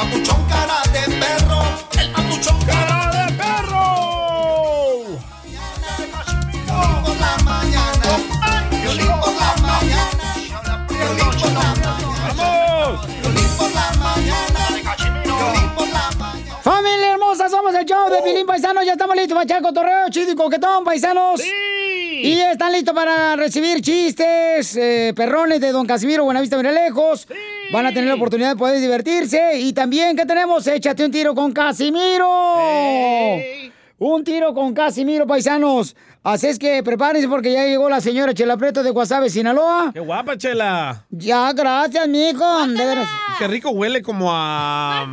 papuchón cara de perro, el papuchón cara de perro. Violín por la mañana, violín por la mañana, violín por la mañana, violín por la mañana, violín por la mañana. Familia hermosa, somos el show de Pilín Paisanos. Ya estamos listos para echar cotorreo chido y coquetón, paisanos. Y están listos para recibir chistes, eh, perrones de Don Casimiro Buenavista Mira Lejos. Van a tener la oportunidad de poder divertirse. Y también, ¿qué tenemos? Échate un tiro con Casimiro. Un tiro con Casimiro, paisanos. Así es que prepárense porque ya llegó la señora Chela Preto de Guasave, Sinaloa. ¡Qué guapa, Chela! Ya, gracias, mijo. De veras. Qué rico huele como a...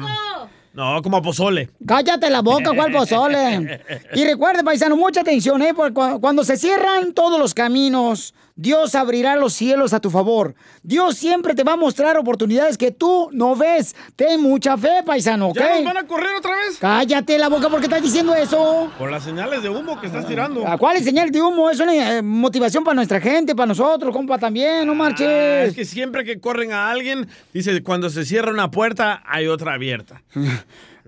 No, como a pozole. Cállate la boca, ¿cuál pozole? Y recuerde, paisano, mucha atención, ¿eh? Porque cu- cuando se cierran todos los caminos, Dios abrirá los cielos a tu favor. Dios siempre te va a mostrar oportunidades que tú no ves. Ten mucha fe, paisano, ¿ok? ¿Ya nos van a correr otra vez? Cállate la boca, ¿por qué estás diciendo eso? Por las señales de humo que estás tirando. ¿A cuál es señal de humo? Es una eh, motivación para nuestra gente, para nosotros, compa, también, no Ah, marches. es que siempre que corren a alguien, dice, cuando se cierra una puerta, hay otra abierta.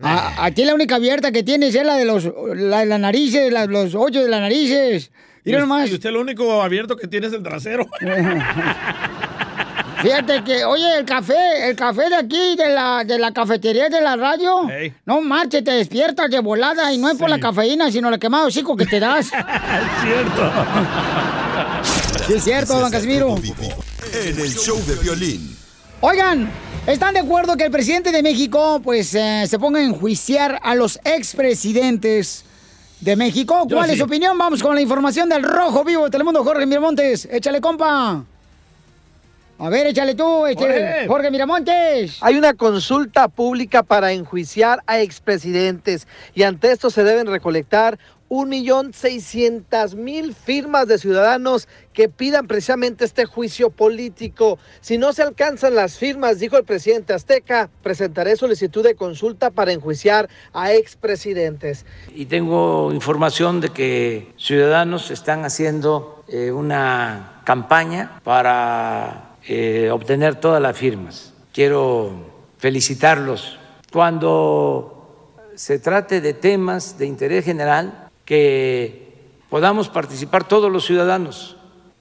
A- aquí la única abierta que tienes es la de los, la de las narices, la- los hoyos de las narices. Y, Mira us- nomás. y usted lo único abierto que tiene es el trasero. Fíjate que, oye, el café, el café de aquí, de la, de la cafetería de la radio, no marche, te despiertas de volada y no es por la cafeína, sino el quemado chico que te das. cierto. Sí, es cierto, don Casimiro. En el show de Piolín. Oigan, ¿están de acuerdo que el presidente de México, pues, eh, se ponga a enjuiciar a los expresidentes de México? Yo ¿Cuál es sí. su opinión? Vamos con la información del Rojo Vivo de Telemundo, Jorge Miramontes. Échale, compa. A ver, échale tú, este, Jorge. Jorge Miramontes. Hay una consulta pública para enjuiciar a expresidentes y ante esto se deben recolectar un millón seiscientas mil firmas de ciudadanos que pidan precisamente este juicio político. Si no se alcanzan las firmas, dijo el presidente Azteca, presentaré solicitud de consulta para enjuiciar a expresidentes. Y tengo información de que ciudadanos están haciendo eh, una campaña para eh, obtener todas las firmas. Quiero felicitarlos. Cuando se trate de temas de interés general, que podamos participar todos los ciudadanos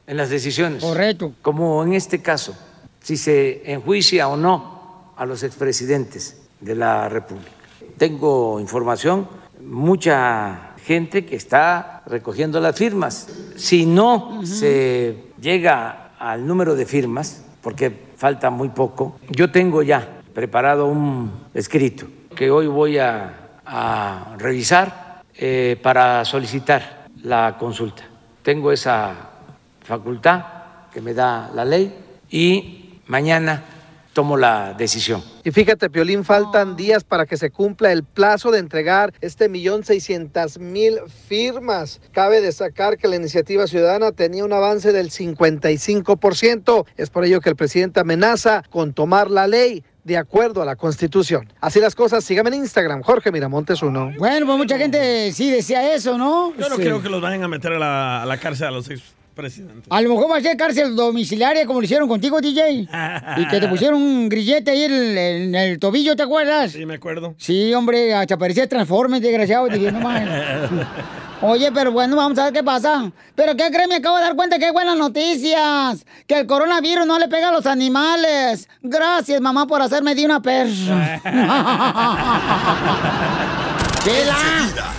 en las decisiones. Correcto. Como en este caso, si se enjuicia o no a los expresidentes de la República. Tengo información, mucha gente que está recogiendo las firmas. Si no se llega al número de firmas, porque falta muy poco, yo tengo ya preparado un escrito que hoy voy a, a revisar eh, para solicitar la consulta. Tengo esa facultad que me da la ley y mañana tomo la decisión. Y fíjate, Piolín, faltan días para que se cumpla el plazo de entregar este millón seiscientas mil firmas. Cabe destacar que la iniciativa ciudadana tenía un avance del 55%. Es por ello que el presidente amenaza con tomar la ley de acuerdo a la Constitución. Así las cosas, síganme en Instagram, Jorge Miramontes uno. Bueno, pues mucha gente sí decía eso, ¿no? Yo no Sí. creo que los vayan a meter a la, a la cárcel a los expresidentes. A lo mejor va a ser cárcel domiciliaria como lo hicieron contigo, DJ. Y que te pusieron un grillete ahí en el, en el tobillo, ¿te acuerdas? Sí, me acuerdo. Sí, hombre, hasta parecía Transformers, desgraciado. Dije, no mames. Oye, pero bueno, vamos a ver qué pasa. Pero ¿qué crees? Me acabo de dar cuenta que hay buenas noticias. Que el coronavirus no le pega a los animales. Gracias, mamá, por hacerme de una perra. ¡Chela!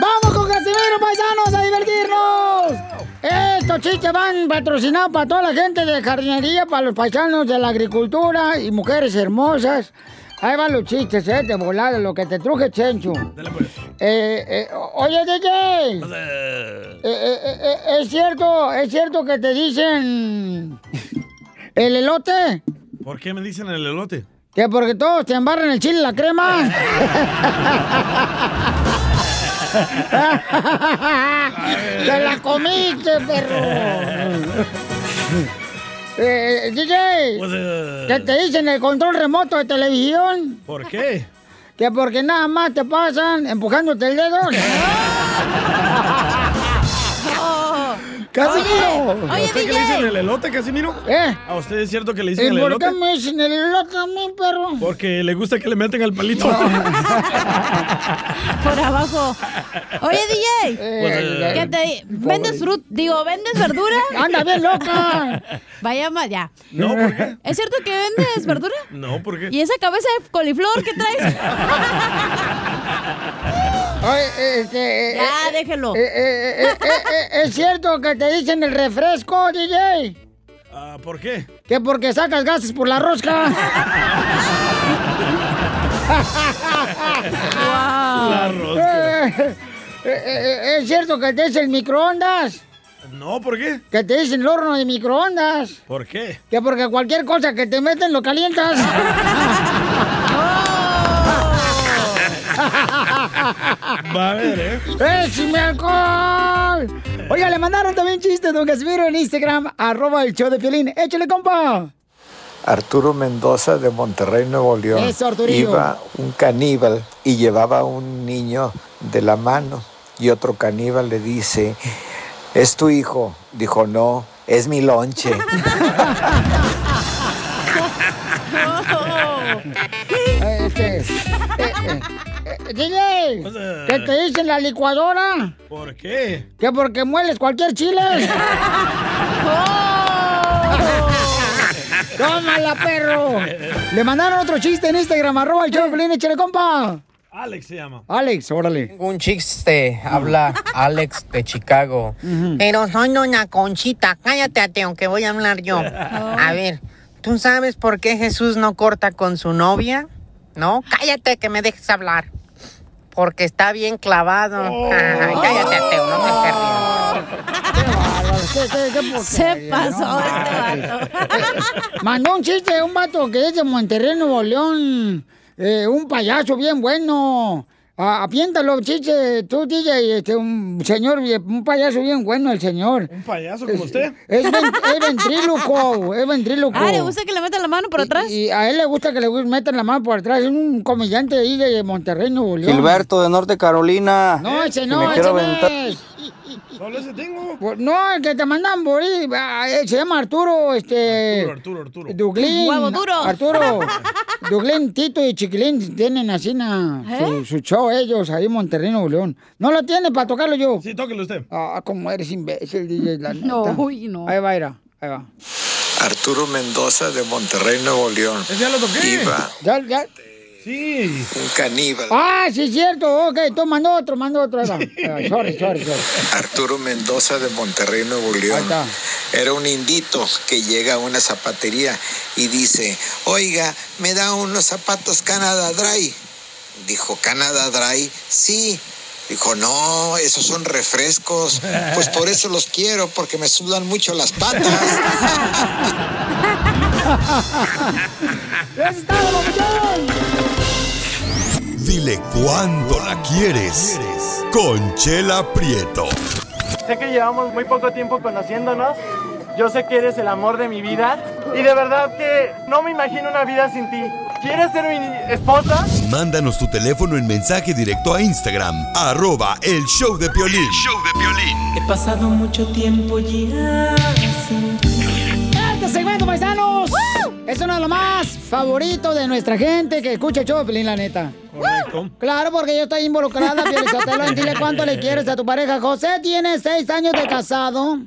¡Vamos con Casimiro, paisanos, a divertirnos! Estos chistes van patrocinados para toda la gente de jardinería, para los paisanos de la agricultura y mujeres hermosas. Ahí van los chistes, eh, de volada, lo que te truje, Chencho. Eh, eh, oye, DJ. Eh, eh, eh, ¿Es cierto, es cierto que te dicen el elote? ¿Por qué me dicen el elote? Que porque todos te embarran el chile y la crema. ¡Te la comiste, perro! Eh, DJ, Pues, eh, ¿qué te dicen el control remoto de televisión? ¿Por qué? Que porque nada más te pasan empujándote el dedo. ¡Casimiro! ¿A usted qué le dicen el elote, Casimiro? ¿Eh? ¿A usted es cierto que le dicen ¿Y el por elote? qué me dicen el elote a mí, perro? Porque le gusta que le meten el palito. Por abajo. Oye, DJ. Eh, ¿Qué te ¿Vendes fruta? Digo, ¿vendes verdura? ¡Anda bien loca! Vaya más, ya. No, ¿por qué? ¿Es cierto que vendes verdura? No, ¿por qué? ¿Y esa cabeza de coliflor que traes? Este... eh, Ya, eh, déjelo. eh, eh, eh, eh, eh, ¿Es cierto que te dicen el refresco, DJ? Ah, ¿Por qué? Que porque sacas gases por la rosca. La rosca. Eh, eh, eh, ¿Es cierto que te dicen el microondas? No, ¿por qué? Que te dicen el horno de microondas. ¿Por qué? Que porque cualquier cosa que te meten lo calientas. Va a ver, ¿eh? ¡Échame alcohol! Oiga, le mandaron también chistes, don Casimiro, en Instagram, arroba el show de Piolín. ¡Échale, compa! Arturo Mendoza de Monterrey, Nuevo León. Eso, Arturillo. Iba un caníbal y llevaba a un niño de la mano y otro caníbal le dice, ¿es tu hijo? Dijo, no, es mi lonche. DJ, ¿qué te dicen la licuadora? ¿Por qué? Que porque mueles cualquier chile. ¡Tómala, perro! Le mandaron otro chiste en Instagram, arroba el show de compa. Alex se llama. Alex, órale. Tengo un chiste, habla Alex de Chicago. Pero soy doña Conchita, cállate, ateo, que voy a hablar yo. A ver, ¿tú sabes por qué Jesús no corta con su novia? ¿No? Cállate, que me dejes hablar. Porque está bien clavado. Ay, cállate, ateo, no me estés riendo. Se pasó este vato. Mandó un chiste de un vato que es de Monterrey, Nuevo León. Eh, un payaso bien bueno. Ah, apiéntalo, chiste, tú, DJ, este, un señor, un payaso bien bueno, el señor. ¿Un payaso como usted? Es, ven- es ventríloco, es ventríloco. Ah, ¿le gusta que le metan la mano por atrás? Y, y a él le gusta que le metan la mano por atrás. Es un comediante ahí de Monterrey, Nuevo León. Gilberto de Norte Carolina. No, ese no, ese no es. Solo ese tengo. No, el que te mandan por ahí, ah, eh, se llama Arturo, este... Arturo, Arturo. Duglín. Huevo duro. Arturo. Duglín, Tito y Chiquilín tienen así na, ¿Eh? su, su show ellos ahí en Monterrey, Nuevo León. No lo tiene para tocarlo yo. Sí, tóquelo usted. Ah, como eres imbécil, DJ, la neta. No, uy, no. Ahí va, mira, ahí va. Arturo Mendoza de Monterrey, Nuevo León. Ese ya lo toqué. Iba Ya, ya. Sí. un caníbal. Ah, sí, es cierto. Ok, tú mando otro, mando otro. Ahí va. Ah, sorry, sorry, sorry. Arturo Mendoza de Monterrey, Nuevo Ahí León. está. Era un indito que llega a una zapatería y dice, oiga, ¿me da unos zapatos Canada Dry? Dijo, ¿Canada Dry? Sí. Dijo, no, esos son refrescos. Pues por eso los quiero, porque me sudan mucho las patas. ¡Eso está, papuchón! Dile cuándo la quieres. Conchela Prieto. Sé que llevamos muy poco tiempo conociéndonos. Yo sé que eres el amor de mi vida. Y de verdad que no me imagino una vida sin ti. ¿Quieres ser mi esposa? Mándanos tu teléfono en mensaje directo a Instagram, arroba el show de Piolín. He pasado mucho tiempo ya sin ti. Este segmento, paisanos, Eso no es lo más favorito de nuestra gente que escucha el show de Pelín, la neta. Correcto. Claro, porque yo estoy involucrada, Piolizotelo, en dile cuánto le quieres a tu pareja. José tiene seis años de casado.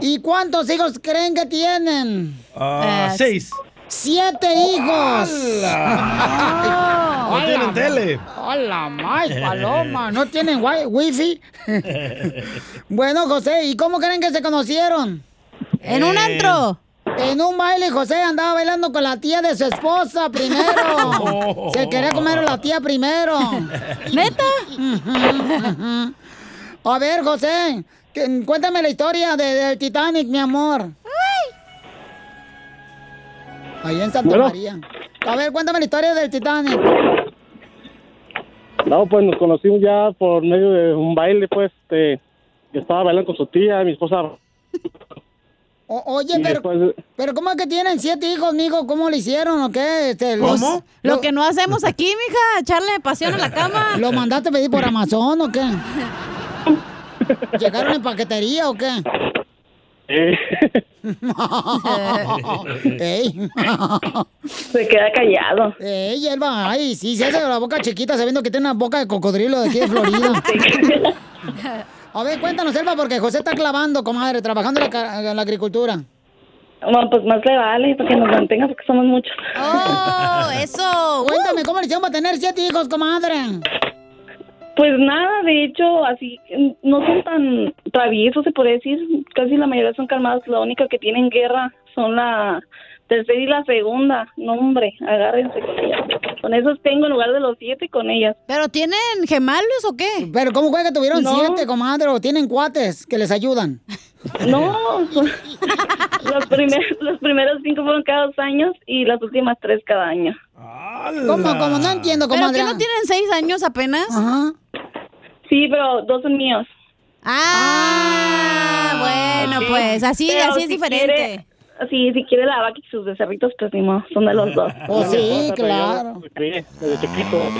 ¿Y cuántos hijos creen que tienen? Ah, Eh, seis. ¡Siete hijos! No tienen tele. ¡Hola, más paloma! ¿No tienen wi- wifi? bueno, José, ¿y cómo creen que se conocieron? En un antro. En un baile, José andaba bailando con la tía de su esposa primero. Se quería comer a la tía primero. ¿Neta? A ver, José, que- cuéntame la historia de- del Titanic, mi amor. Ahí en Santa Bueno. María. A ver, cuéntame la historia del Titanic. No, pues nos conocimos ya por medio de un baile, pues, este, yo estaba bailando con su tía, mi esposa. O- oye, pero, después- pero ¿cómo es que tienen siete hijos, mijo? ¿Cómo le hicieron o qué? Este, los- Lo que no hacemos aquí, mija, echarle pasión a la cama. ¿Lo mandaste a pedir por Amazon o qué? ¿Llegaron en paquetería o qué? Eh, Ey. Se queda callado. Ey, Elba, ay, sí, se hace la boca chiquita sabiendo que tiene una boca de cocodrilo de aquí de Florida. A ver, cuéntanos, Elba, porque José está clavando, comadre, trabajando en la, ca- en la agricultura. Bueno, pues más le vale para que nos mantenga porque somos muchos. ¡Oh, eso! Cuéntame, ¿cómo le hicieron para tener siete hijos, comadre? Pues nada, de hecho, así no son tan traviesos, se puede decir. Casi la mayoría son calmados. La única que tienen guerra son la tercera y la segunda. No, hombre, agárrense con ellas. Con esos tengo en lugar de los siete con ellas. ¿Pero tienen gemalios o qué? Pero ¿cómo fue que tuvieron No. siete, comadre? ¿O tienen cuates que les ayudan? No, los, primer- los primeros cinco fueron cada dos años y las últimas tres cada año. ¿Cómo, cómo? No entiendo, ¿Pero comadre. que no tienen seis años apenas? Ajá. Sí, pero dos son míos. Ah, bueno, pues así, Pero así es si diferente. quiere- sí, si quiere la vaca y sus becerritos, pues ni modo, son de los dos. Oh, sí, claro. Desde chiquito.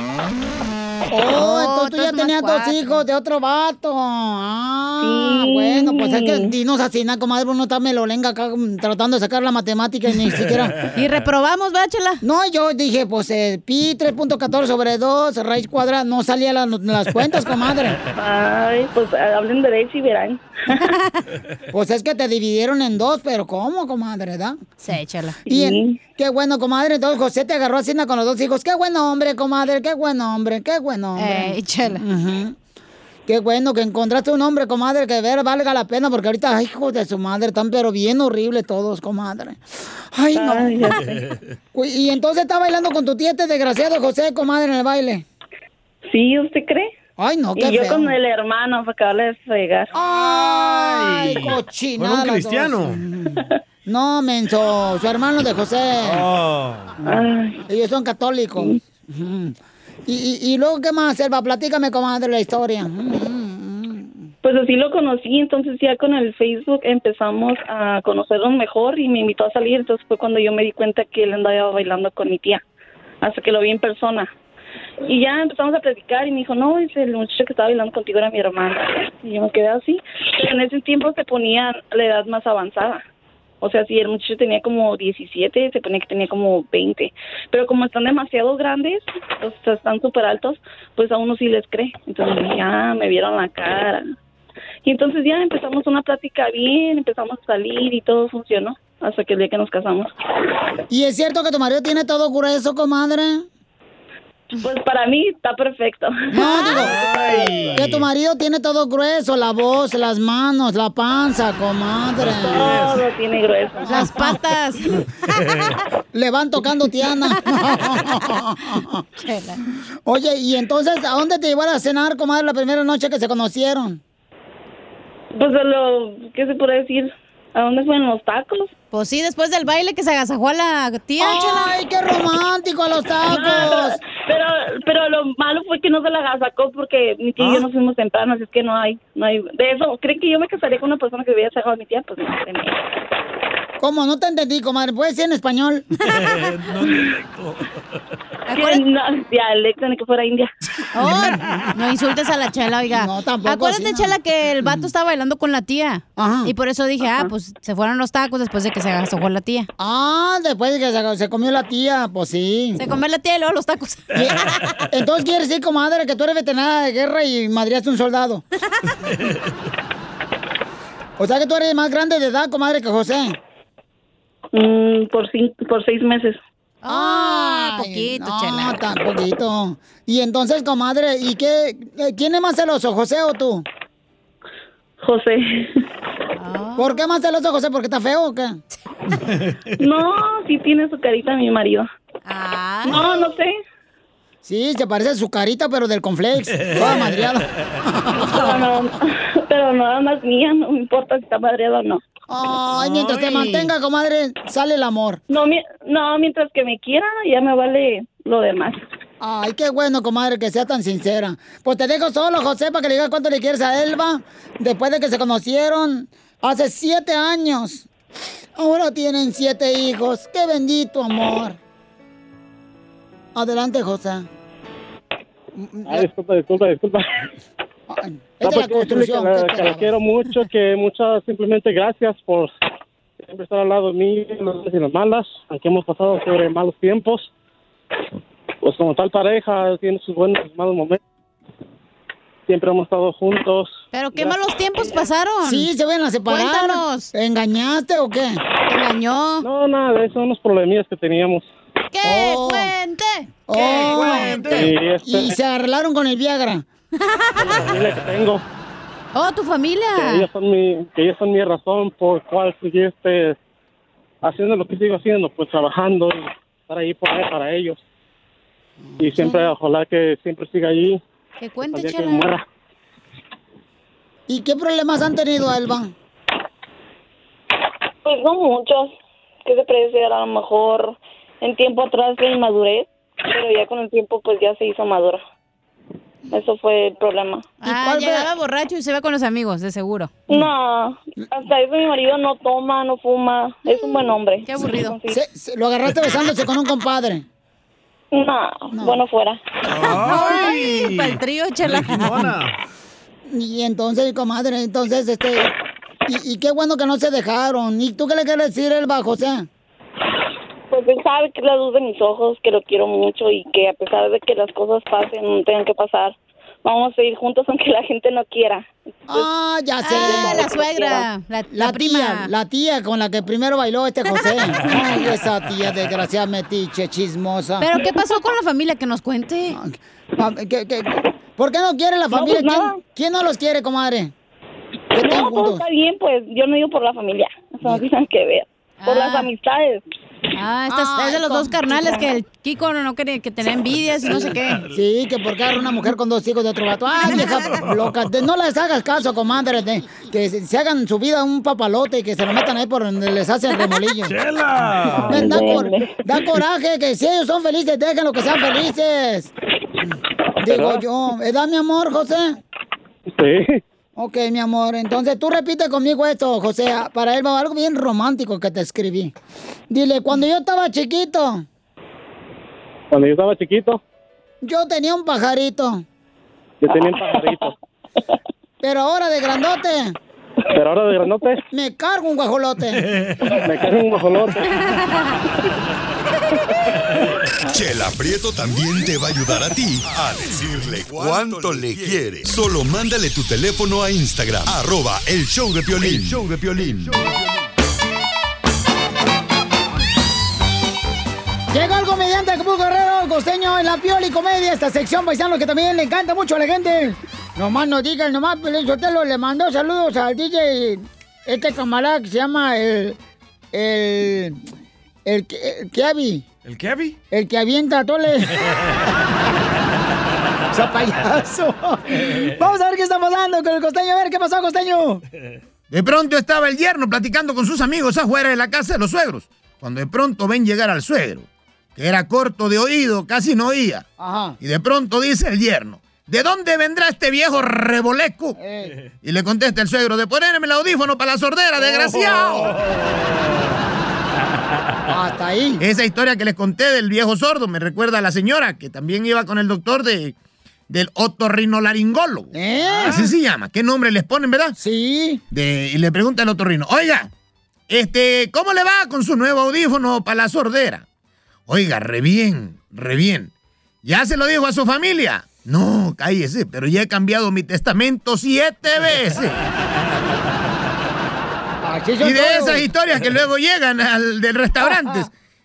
Oh, entonces tú ya tenías dos hijos de otro vato. Ah, Sí. bueno, pues es que dinos así, nada, comadre, uno está melolenga acá mm, tratando de sacar la matemática y ni siquiera... Y reprobamos, báchela. No, yo dije, pues eh, pi 3.14 sobre 2, raíz cuadrada, no salía la- las cuentas, comadre. Ay, pues hablen derecho y verán. Pues es que te dividieron en dos, pero ¿cómo, comadre, verdad? Sí, échala. Y en- qué bueno, comadre. Entonces José te agarró así con los dos hijos. Qué buen hombre, comadre. Qué buen hombre. Qué buen hombre. Eh. Qué bueno que encontraste un hombre, comadre, que ver valga la pena, porque ahorita, ay, hijos de su madre, están pero bien horribles todos, comadre. Ay, no. Ay, Y entonces está bailando con tu tía este desgraciado José, comadre, en el baile. Sí, ¿usted cree? Ay, no, qué y yo feo. con el hermano para acabarle de fregar. Ay, cochina. Fue un cristiano. No, menso, su hermano de José. Oh. Ellos son católicos. Ujú. Y, y, luego, ¿qué más, Selva? Platícame, comadre, la historia. Pues así lo conocí, entonces ya con el Facebook empezamos a conocernos mejor y me invitó a salir, entonces fue cuando yo me di cuenta que él andaba bailando con mi tía, hasta que lo vi en persona. Y ya empezamos a platicar y me dijo, no, dice, el muchacho que estaba bailando contigo era mi hermano. Y yo me quedé así, en ese tiempo se ponía la edad más avanzada. O sea, si el muchacho tenía como 17, se ponía que tenía como 20. Pero como están demasiado grandes, o sea, están súper altos, pues a uno sí les cree. Entonces ya me vieron la cara. Y entonces ya empezamos una plática bien, empezamos a salir y todo funcionó hasta que el día que nos casamos. ¿Y es cierto que tu marido tiene todo grueso, comadre? Pues para mí está perfecto. No, digo, que tu marido tiene todo grueso, la voz, las manos, la panza, comadre. Todo tiene grueso. Las patas. Le van tocando Tiana. Oye, y entonces, ¿a dónde te llevaron a cenar, comadre, la primera noche que se conocieron? Pues a lo, ¿qué se puede decir? ¿A dónde fueron los tacos? Pues sí, después del baile que se agasajó a la tía. ¡Ay, qué romántico los tacos! pero, pero lo malo fue que no se la agasacó porque mi tía y yo nos fuimos temprano, así es que no hay, no hay. De eso, ¿creen que yo me casaría con una persona que hubiera sacado a mi tía? Pues no. ¿Cómo? No te entendí, comadre. ¿Puedes decir en español? No, dialecto, ni que fuera india. Oh, no insultes a la chela, oiga. No, tampoco Acuérdate, así, no. chela, que el vato estaba bailando con la tía. Y por eso dije, ah, pues se fueron los tacos después de que se agasó con la tía. Ah, después de que se, se comió la tía, pues sí. Se comió la tía y luego los tacos. Entonces quiere decir, comadre, que tú eres veterana de guerra y madriaste un soldado. O sea que tú eres más grande de edad, comadre, que José. Mm, por, cin- por seis meses. Ah, Ay, no, tan poquito. Y entonces, comadre, ¿y qué? eh, ¿Quién es más celoso, José o tú? José. ¿Por qué más celoso, José? ¿Porque está feo o qué? No, sí tiene su carita mi marido. No, no sé. Sí, se parece a su carita, pero del conflex. Toda madreada. Pero no, pero nada más mía, no me importa si está madreado o no. Ay, mientras te mantenga, comadre, sale el amor. No, mi- no, mientras que me quiera, ya me vale lo demás. Ay, qué bueno, comadre, que sea tan sincera. Pues te dejo solo, José, para que le digas cuánto le quieres a Elba. Después de que se conocieron hace siete años. Ahora tienen siete hijos. Qué bendito amor. Adelante, José. Ay, disculpa, disculpa, disculpa. Es de la pues, construcción, Que, la, ¿qué que la quiero mucho, que muchas simplemente gracias por siempre estar al lado de mí en las buenas y las malas, aunque hemos pasado sobre malos tiempos. Pues como tal pareja, tiene sus buenos y malos momentos. Siempre hemos estado juntos. Pero qué malos tiempos pasaron. Sí, se van a separar. Cuéntanos. ¿Engañaste o qué? engañó? No, nada de eso, unos problemillas que teníamos. ¡Que cuente! Oh, Sí, este- Y se arreglaron con el Viagra. la familia que tengo. Oh, tu Que familia. ellos son mi, que ellos son mi razón por cual seguir este, haciendo lo que sigo haciendo, pues trabajando y estar ahí por, para ellos. Y siempre, ojalá que siempre siga allí. Que cuente, que muera. ¿Y qué problemas han tenido, Elba? Pues no muchos. ¿Qué se puede decir? A lo mejor en tiempo atrás de inmadurez, pero ya con el tiempo pues ya se hizo madura. Eso fue el problema. Ah, llegaba borracho y se iba con los amigos, de seguro. No, hasta eso mi marido no toma, no fuma. Es un buen hombre. Qué aburrido. Se- se- lo agarraste besándose con un compadre. No, bueno fuera. Ay, para el trío, chela. Y entonces, comadre, entonces, este... Y, y qué bueno que no se dejaron. ¿Y tú qué le quieres decir, Elba, José? Pues él sabe que es la luz de mis ojos, que lo quiero mucho y que a pesar de que las cosas pasen, tengan que pasar, vamos a seguir juntos aunque la gente no quiera. Ah, ya sé. Ah, la suegra, la, la prima. Tía, la tía con la que primero bailó este José. Ay, esa tía desgraciada metiche, chismosa. ¿Pero qué pasó con la familia? Que nos cuente. Ah, ¿qué- qué- ¿Por qué no quiere la No, familia? pues ¿Quién, no los quiere, comadre? No, todo juntos. está bien, pues yo no digo por la familia, eso no tiene que ver. Por las amistades. Ah, esta es- es de los dos carnales que el Kiko no, no quería que tenía envidias y no sé qué. Sí, que porque agarra una mujer con dos hijos de otro vato. Ay, vieja loca. no les hagas caso, comadre. de- que se, se hagan su vida un papalote y que se lo metan ahí por donde les hacen remolillo. ¡Chela! Da, cor- da coraje, que si ellos son felices, déjenlo que sean felices. Digo yo, ¿verdad, mi amor, José? Sí. Ok, mi amor. Entonces tú repite conmigo esto, José. Para él va algo bien romántico que te escribí. Dile, cuando yo estaba chiquito, Cuando yo estaba chiquito, yo tenía un pajarito. yo tenía un pajarito. Pero ahora de grandote, Pero ahora de granote, me cargo un guajolote. me cae un guajolote. Chela Prieto también te va a ayudar a ti a decirle cuánto le quiere. Solo mándale tu teléfono a Instagram, arroba el show de Piolín. El show de Piolín. Llegó el comediante Acapulco Guerrero, el costeño en la Pioli Comedia, esta sección paisano que también le encanta mucho a la gente. Nomás no digan, nomás Piolín Sotelo le mandó saludos al DJ, este camarada que se llama el... el... el, el Keavi, ¿El Kevin? el que avienta tole. ¡Ese payaso! Vamos a ver qué está pasando con el costeño, a ver qué pasó, costeño. De pronto estaba el yerno platicando con sus amigos afuera de la casa de los suegros, cuando de pronto ven llegar al suegro, que era corto de oído, casi no oía. Ajá. Y de pronto dice el yerno, ¿de dónde vendrá este viejo reboleco? Eh. Y le contesta el suegro, de ponerme el audífono para la sordera, desgraciado. Hasta ahí. Esa historia que les conté del viejo sordo me recuerda a la señora que también iba con el doctor de, del otorrinolaringólogo. Así se llama. ¿Qué nombre les ponen, verdad? Sí. De, y le pregunta al otorrino, oiga, este, ¿cómo le va con su nuevo audífono para la sordera? Oiga, re bien, re bien. ¿Ya se lo dijo a su familia? No, cállese, pero ya he cambiado mi testamento siete veces. Y de esas historias que luego llegan al del restaurante,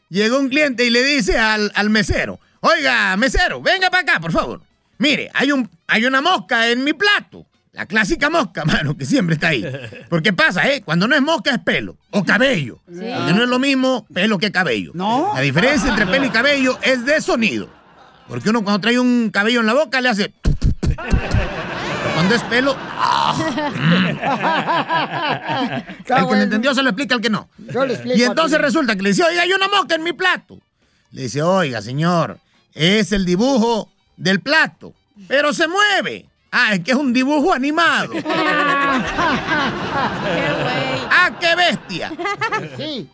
llegó un cliente y le dice al, al mesero, oiga, mesero, venga para acá, por favor. Mire, hay, un, hay una mosca en mi plato. La clásica mosca, mano, que siempre está ahí. Porque pasa, ¿eh? Cuando no es mosca es pelo o cabello. Porque no es lo mismo pelo que cabello. No. La diferencia entre pelo y cabello es de sonido. Porque uno cuando trae un cabello en la boca le hace... Cuando es pelo... ¡ah! El que lo entendió se lo explica al que no. Yo le explico Y entonces resulta que le dice, oiga, hay una mosca en mi plato. Le dice, oiga, señor, es el dibujo del plato, pero se mueve. Ah, es que es un dibujo animado. ¡Ah, qué bestia! Sí.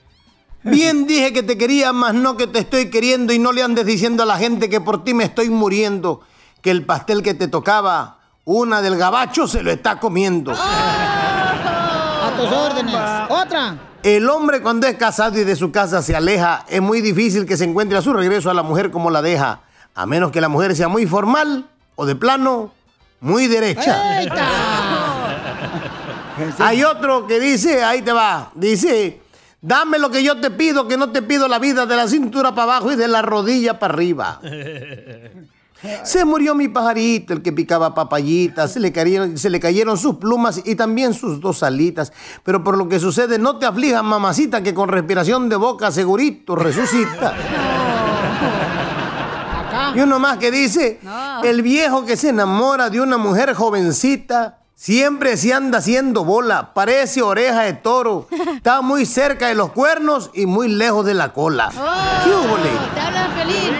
Bien dije que te quería, más no que te estoy queriendo y no le andes diciendo a la gente que por ti me estoy muriendo, que el pastel que te tocaba, una del gabacho se lo está comiendo. A tus órdenes. Otra. El hombre cuando es casado y de su casa se aleja, es muy difícil que se encuentre a su regreso a la mujer como la deja, a menos que la mujer sea muy formal o de plano muy derecha. Hay otro que dice, ahí te va, dice, dame lo que yo te pido, que no te pido la vida de la cintura para abajo y de la rodilla para arriba. Se murió mi pajarito, el que picaba papayitas, se le, cayeron, se le cayeron sus plumas y también sus dos alitas. Pero por lo que sucede, no te aflijas, mamacita, que con respiración de boca segurito resucita. Y uno más que dice, el viejo que se enamora de una mujer jovencita, siempre se anda haciendo bola, parece oreja de toro, está muy cerca de los cuernos y muy lejos de la cola. ¿Qué? Te hablan feliz.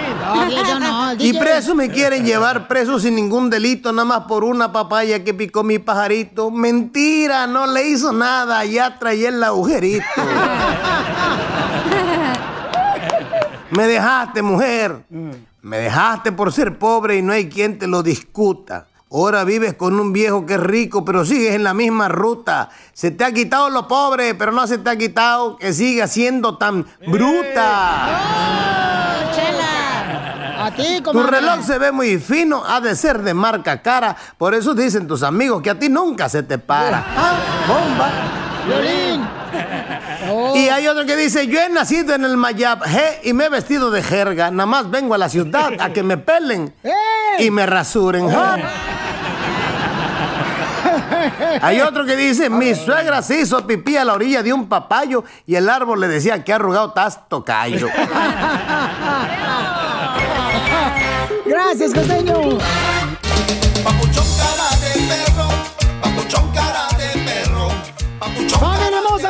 No, Y DJ. preso me quieren llevar preso sin ningún delito, nada más por una papaya que picó mi pajarito. Mentira, no le hizo nada, ya traía el agujerito. Me dejaste, mujer. Me dejaste por ser pobre y no hay quien te lo discuta. Ahora vives con un viejo que es rico, pero sigues en la misma ruta. Se te ha quitado lo pobre, pero no se te ha quitado que sigas siendo tan bruta. A ti, Tu reloj se ve muy fino, ha de ser de marca cara. Por eso dicen tus amigos que a ti nunca se te para. Ah, bomba. Violín. Y hay otro que dice, yo he nacido en el Mayab G, y me he vestido de jerga. Nada más vengo a la ciudad a que me pelen y me rasuren. Hay otro que dice, mi suegra se hizo pipí a la orilla de un papayo y el árbol le decía que arrugado estás tocayo. Gracias, costeño.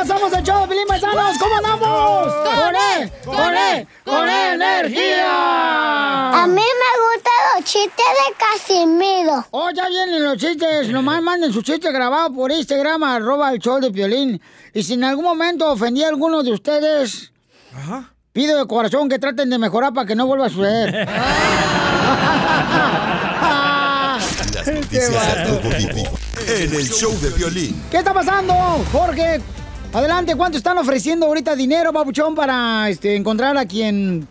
¡Somos el show de Pilín Paisanos! ¿Cómo andamos? ¡Con él! ¡Con él! ¡Con energía! A mí me gustan los chistes de Casimiro. Oh, ya vienen los chistes. Nomás manden sus chistes grabados por Instagram, arroba el show de Piolín. Y si en algún momento ofendí a alguno de ustedes, pido de corazón que traten de mejorar para que no vuelva a suceder. Las noticias en el show de violín. ¿Qué está pasando, Jorge? Adelante, ¿cuánto están ofreciendo ahorita dinero, babuchón, para este, encontrar a quien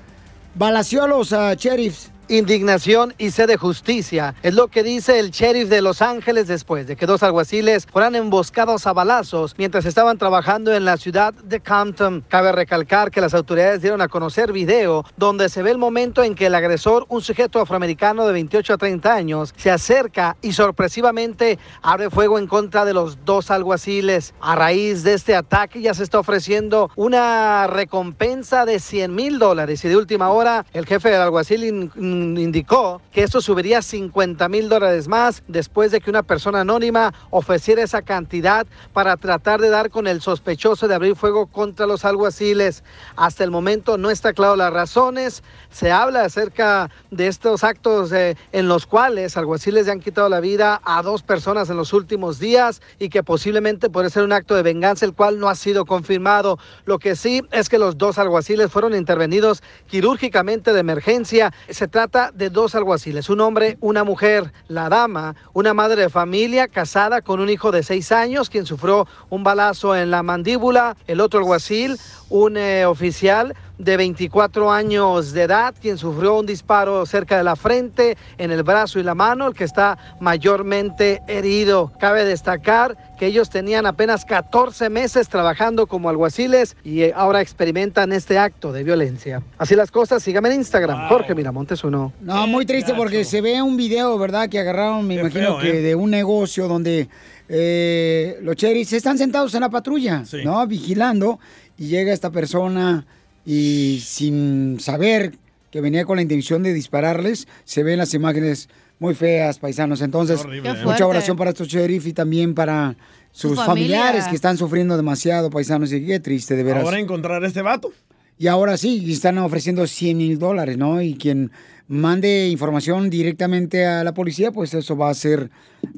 balació a los ah, sheriffs? Indignación y sed de justicia es lo que dice el sheriff de Los Ángeles después de que dos alguaciles fueran emboscados a balazos mientras estaban trabajando en la ciudad de Compton. Cabe recalcar que las autoridades dieron a conocer video donde se ve el momento en que el agresor, un sujeto afroamericano de 28 a 30 años, se acerca y sorpresivamente abre fuego en contra de los dos alguaciles. A raíz de este ataque ya se está ofreciendo una recompensa de 100 mil dólares y de última hora el jefe del alguacil indicó que esto subiría 50 mil dólares más después de que una persona anónima ofreciera esa cantidad para tratar de dar con el sospechoso de abrir fuego contra los alguaciles. Hasta el momento no está claro las razones. Se habla acerca de estos actos eh, en los cuales alguaciles le han quitado la vida a dos personas en los últimos días y que posiblemente puede ser un acto de venganza, el cual no ha sido confirmado. Lo que sí es que los dos alguaciles fueron intervenidos quirúrgicamente de emergencia. Se trata de dos alguaciles, un hombre, una mujer. La dama, una madre de familia casada con un hijo de seis años, quien sufrió un balazo en la mandíbula. El otro alguacil, un eh, oficial de 24 años de edad, quien sufrió un disparo cerca de la frente, en el brazo y la mano, el que está mayormente herido. Cabe destacar que ellos tenían apenas 14 meses trabajando como alguaciles y eh, ahora experimentan este acto de violencia. Así las cosas, síganme en Instagram, Jorge Miramontes uno. No, muy triste porque se ve un video, ¿verdad? Que agarraron, me imagino feo, que ¿eh? de un negocio donde eh, los cheris están sentados en la patrulla, ¿no? Vigilando y llega esta persona y sin saber que venía con la intención de dispararles, se ven las imágenes muy feas, paisanos. Entonces, horrible, ¿eh? mucha oración para estos sheriff y también para sus Su familia. familiares que están sufriendo demasiado, paisanos. Y qué triste, de veras. Ahora encontrar a este vato. Y ahora sí, y están ofreciendo 100 mil dólares, ¿no? Y quien mande información directamente a la policía, pues eso va a ser,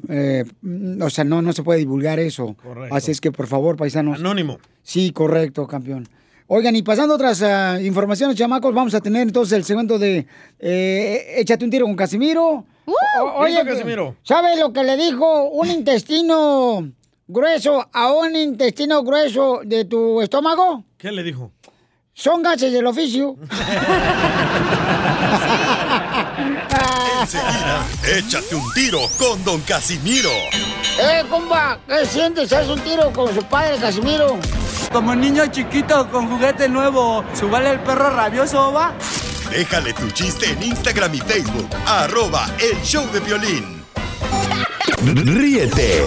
eh, o sea, no, no se puede divulgar eso. Correcto. Así es que, por favor, paisanos. Anónimo. Sí, correcto, campeón. Oigan, y pasando a otras ah, informaciones, chamacos, vamos a tener entonces el segundo de eh, Échate un tiro con Casimiro. Que- Casimiro. ¿Sabe lo que le dijo un intestino grueso a un intestino grueso de tu estómago? ¿Qué le dijo? Son gases del oficio. Enseguida, échate un tiro con Don Casimiro. ¡Eh, compa! ¿Qué sientes? ¿Haz un tiro con su padre, Casimiro? Como niño chiquito con juguete nuevo, ¿subale el perro rabioso, va? Déjale tu chiste en Instagram y Facebook. Arroba El Show de Violín. Ríete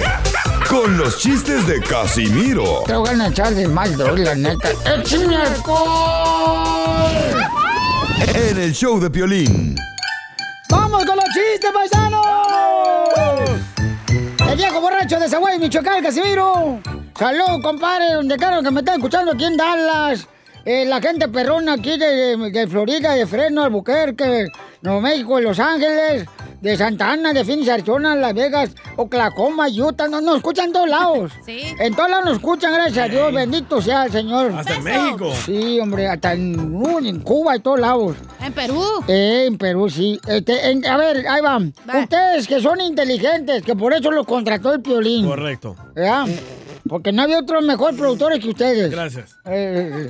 con los chistes de Casimiro Te voy a echar de mal, la neta. ¡Échame alcohol! en el Show de Violín. ¡Vamos con los chistes, paisanos! El viejo borracho de Zaguay, Michoacán, Casimiro. Salud, compadre, donde quiera que me están escuchando aquí en Dallas. Eh, la gente perrona aquí de, de Florida, de Fresno, Albuquerque, Nuevo México, Los Ángeles, de Santa Ana, de Phoenix, Arizona, Las Vegas, Oklahoma, Utah, no, nos escuchan en todos lados. Sí. En todos lados nos escuchan, gracias a Dios, bendito sea el Señor. Hasta en México. Sí, hombre, hasta en, uh, en Cuba y todos lados. En Perú. Eh, en Perú, sí. Este, en- a ver, ahí va. Ustedes que son inteligentes, que por eso los contrató el Piolín. Correcto. ¿Verdad? Porque no había otros mejores productores que ustedes. Gracias. Eh,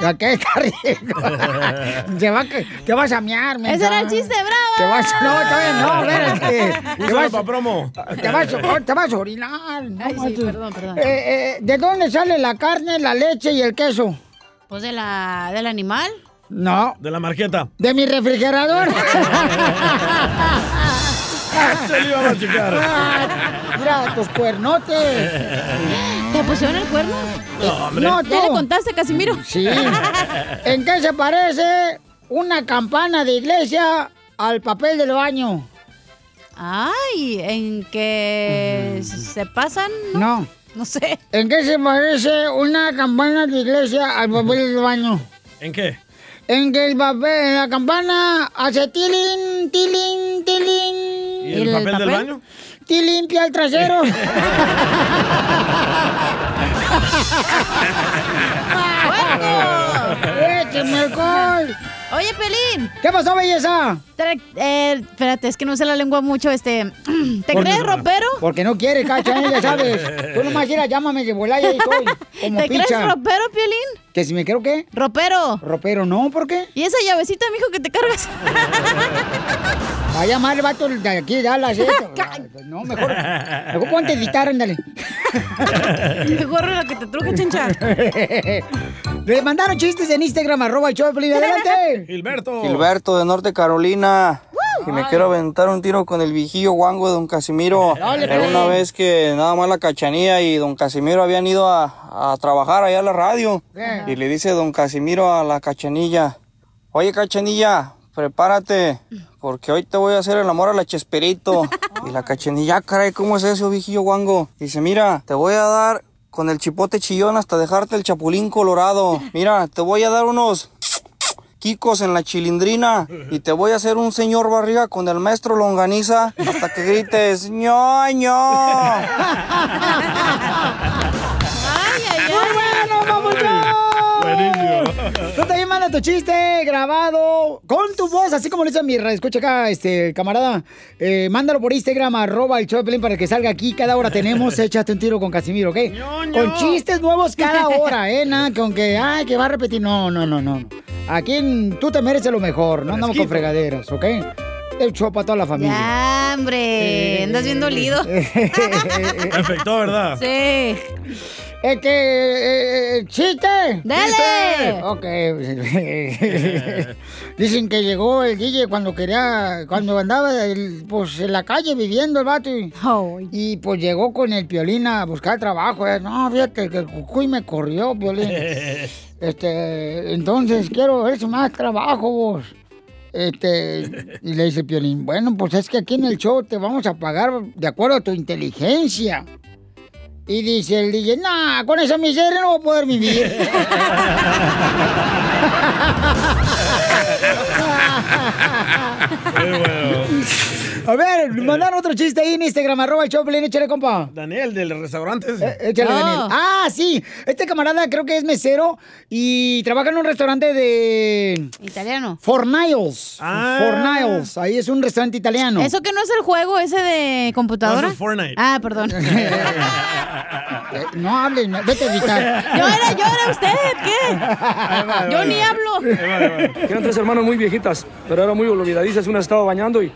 ¿A qué está riendo? Te, va, que- te vas a mear, mensa. Ese era el chiste, bravo. Te vas, no, todavía no, espérate. Te vas, para promo. te vas, te vas a orinar. no Ay, sí, perdón, perdón. Eh, eh, ¿De dónde sale la carne, la leche y el queso? Pues de la, del animal. No, De la marqueta. de mi refrigerador. Se le iba a machucar. Mira, tus cuernotes. ¿Te pusieron el cuerno? No, hombre. No, ¿Ya le contaste, Casimiro? Sí. ¿En qué se parece una campana de iglesia al papel del baño? Ay, en que se pasan. No. No sé. ¿En qué se parece una campana de iglesia al papel del baño? ¿En qué? En que el papel, la campana hace tilín, tilín, tilín. ¿Y el, papel, del baño? Y limpia el trasero. ¡Écheme alcohol! Oye, Pelín. ¿Qué pasó, belleza? Tra- eh, espérate, es que no sé la lengua mucho, este... ¿Te crees ropero? Porque no quiere, cacha, ya sabes. Tú nomás ir llámame de volar y ahí estoy. Como ¿Te crees ropero, Piolín? ¿Que si me creo qué? Ropero. Ropero, no, ¿por qué? ¿Y esa llavecita, mijo, que te cargas? Va a llamar el vato de aquí, Dallas. ¿eh? No, mejor, mejor ponte a editar, ándale. Mejor la que te truje, chencha. Le mandaron chistes en Instagram, arroba el show de. Adelante. Gilberto. Gilberto de Norte Carolina. Y me quiero aventar un tiro con el viejillo guango de don Casimiro. Dale, Era pues. una vez que nada más la cachanía y don Casimiro habían ido a, a trabajar allá a la radio. Y le dice don Casimiro a la cachanilla, oye cachanilla, prepárate, porque hoy te voy a hacer el amor a la Chesperito. Y la cachenilla, "Ah, caray, ¿cómo es eso, viejillo guango? Dice, mira, te voy a dar con el chipote chillón hasta dejarte el chapulín colorado. Mira, te voy a dar unos quicos en la chilindrina y te voy a hacer un señor barriga con el maestro longaniza hasta que grites, ñoño. ¡Muy manda tu chiste grabado con tu voz, así como lo hizo mi radio. Escucha acá, este, camarada. Eh, mándalo por Instagram, arroba el show de Pelín para que salga aquí. Cada hora tenemos, échate un tiro con Casimiro, ¿ok? Con chistes nuevos cada hora, ¿eh? Nada, con que, ay, que va a repetir. No, no, no, no. Aquí en- tú te mereces lo mejor, no andamos con fregaderas, ¿ok? El show para toda la familia. Ya, hombre. Andas bien dolido. Me afectó, ¿verdad? Sí. Es que, eh, eh, chiste. Dale. Ok. Dicen que llegó el DJ cuando quería, cuando andaba el- pues en la calle viviendo el vato y, y, pues llegó con el piolín a buscar trabajo. eh. No, fíjate que el cucuy me corrió, piolín. Este, entonces quiero ver más trabajo vos. Este, y le dice el piolín, bueno, pues es que aquí en el show te vamos a pagar de acuerdo a tu inteligencia. Y dice el DJ, nah, con esa miseria no voy a poder vivir. A ver, mandaron otro chiste ahí en Instagram, arroba el Choplin, échale, compa. Daniel, del restaurante ese. Eh, Échale, Daniel. Ah, sí. Este camarada creo que es mesero y trabaja en un restaurante de... Italiano. For Niles. For Niles. Ahí es un restaurante italiano. ¿Eso que no es el juego ese de computadora? No, es Fortnite. Ah, perdón. Eh, No hables, no, vete a editar. Yo era, yo era usted, ¿qué? Yo ni hablo. Eran tres hermanas muy viejitas, pero eran muy olvidadizas. Una estaba bañando y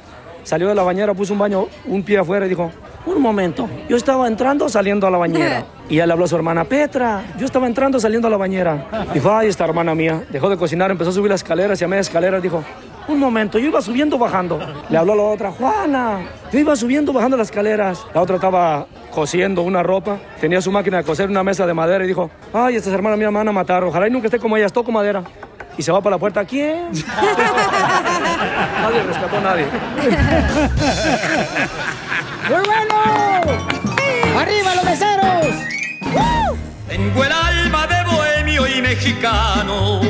salió de la bañera, puso un baño, un pie afuera y dijo, un momento, yo estaba entrando saliendo a la bañera. Y le habló a su hermana, Petra, yo estaba entrando saliendo a la bañera. Dijo, ay, esta hermana mía. Dejó de cocinar, empezó a subir las escaleras y a media escalera dijo, un momento, yo iba subiendo bajando. Le habló a la otra, Juana, yo iba subiendo bajando las escaleras. La otra estaba cosiendo una ropa, tenía su máquina de coser una mesa de madera y dijo, ay, estas hermanas mías me van a matar, ojalá y nunca esté como ellas, toco madera. Y se va para la puerta, ¿quién? nadie rescató a nadie. ¡Muy bueno! ¡Arriba los meseros! Tengo el alma de bohemio y mexicano,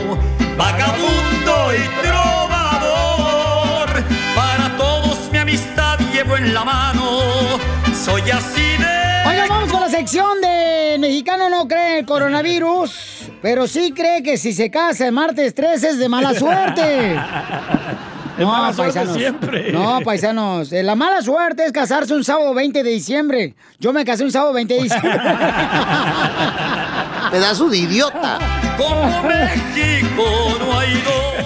vagabundo y trovador. Para todos mi amistad llevo en la mano, soy así de... Oigan, vamos con la sección de Mexicano no cree el coronavirus, pero sí cree que si se casa el martes 13 es de mala suerte. Es mala suerte siempre. No, paisanos. eh, La mala suerte es casarse un sábado 20 de diciembre. Yo me casé un sábado 20 de diciembre. Pedazo de idiota. Como México no hay dos.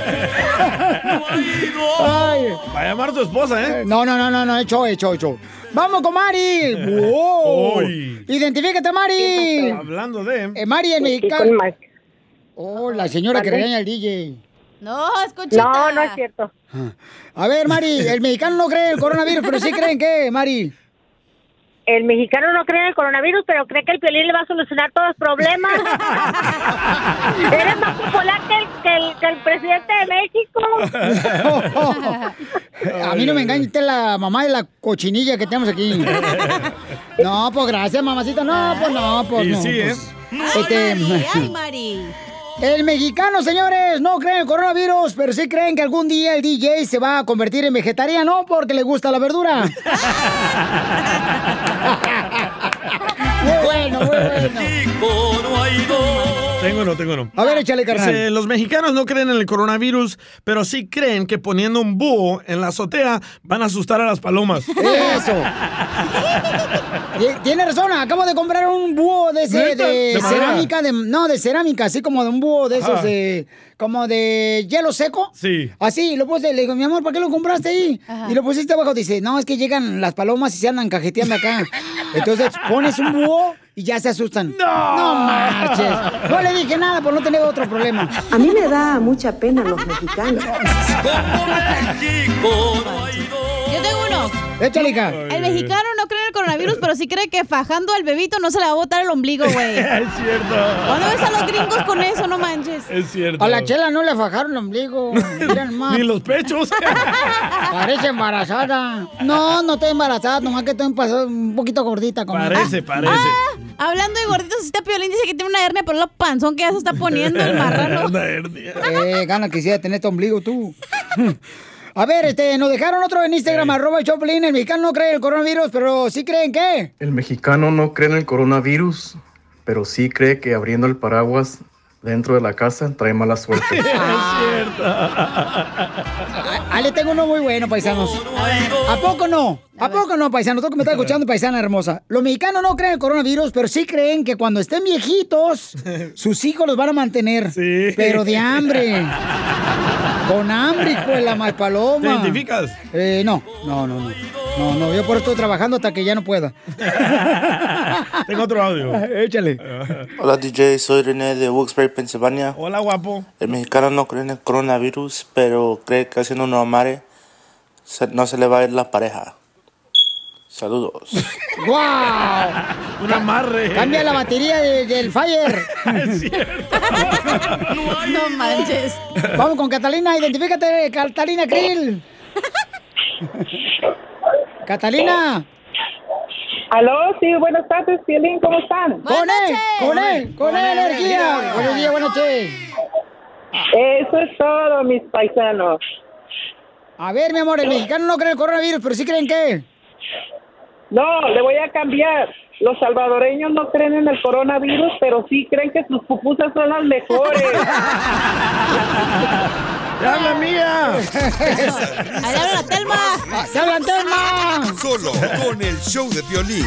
Ay. Va a llamar a tu esposa, ¿eh? No, no, no, no, no, hecho, hecho, hecho. Vamos con Mari. Wow. Uy. Identifícate, Mari. Hablando de... Eh, Mari, en mexicano. Oh, la señora que regaña al DJ. No, escuchita. No, no es cierto. A ver, Mari, el mexicano no cree el coronavirus, pero sí creen que, Mari. El mexicano no cree en el coronavirus, pero cree que el piolín le va a solucionar todos los problemas. Eres más popular que el, que el, que el presidente de México. A mí no me usted es la mamá de la cochinilla que tenemos aquí. No, pues gracias, mamacita. No, pues no, pues Y no. sí, ¿eh? pues, este, Ay, Mari. El mexicano, señores, no creen en el coronavirus, pero sí creen que algún día el DJ se va a convertir en vegetariano porque le gusta la verdura. muy bueno, muy bueno. México no hay dos. Tengo no, tengo no. A ver, échale, carnal. Dice, los mexicanos no creen en el coronavirus, pero sí creen que poniendo un búho en la azotea van a asustar a las palomas. Eso. Ti- Tiene razón, acabo de comprar un búho de ese, de, cerámica, de, no, de cerámica, así como de un búho de esos, Ah. de, como de hielo seco. Sí. Así, lo puse, le digo, mi amor, ¿para qué lo compraste ahí? Y lo pusiste abajo, dice, no, es que llegan las palomas y se andan cajeteando acá. Entonces pones un búho y ya se asustan. No, no marches. No le dije nada por no tener otro problema. A mí me da mucha pena los mexicanos. Yo tengo uno. Échale, hija. El mexicano no cree en el coronavirus, pero sí cree que fajando al bebito no se le va a botar el ombligo, güey. es cierto. ¿Cuándo ves a los gringos con eso? No manches. Es cierto. A la chela no le fajaron el ombligo. Miren más. Ni los pechos. Parece embarazada. No, no estoy embarazada, nomás que estoy un poquito gordita. Como Parece, parece. Ah, hablando de gorditos, este Piolín dice que tiene una hernia, pero lo panzón que ya se está poniendo el marrano. Una hernia. Eh, gana quisiera tener este ombligo tú. A ver, este, nos dejaron otro en Instagram, arroba el Choplin. El mexicano no cree el coronavirus, pero sí creen que. El mexicano no cree en el coronavirus, pero sí cree que abriendo el paraguas dentro de la casa trae mala suerte. Es cierto. Ah, le tengo uno muy bueno, paisanos. ¿A poco no? ¿A poco no, paisanos? Tú que me estás escuchando, paisana hermosa. Los mexicanos no creen en el coronavirus, pero sí creen que cuando estén viejitos, sus hijos los van a mantener. Pero de hambre. Con hambre, de la mal paloma. ¿Te identificas? Eh, no, no, no, no. No, no, yo por eso estoy trabajando hasta que ya no pueda. Tengo otro audio. Échale. Hola DJ, soy René de Wilkes-Barre, Pensilvania. Hola, guapo. El mexicano no cree en el coronavirus, pero cree que haciendo un amare se- no se le va a ir la pareja. Saludos. ¡Guau! Un amarre. Cambia la batería de- del Fire. No manches. Vamos con Catalina, identifícate, Catalina Krill. Catalina. Aló, sí, buenas tardes, Pielín, ¿cómo están? Con él, con él, con él, energía. Buenos días, buenas noches. Eso es todo, mis paisanos. A ver, mi amor, el mexicano no cree el coronavirus, pero sí creen que. No, le voy a cambiar. Los salvadoreños no creen en el coronavirus, pero sí creen que sus pupusas son las mejores. ¡Te habla mía! ¡Ahí habla la Telma! ¡Se hablan Telma! Solo con el show de violín.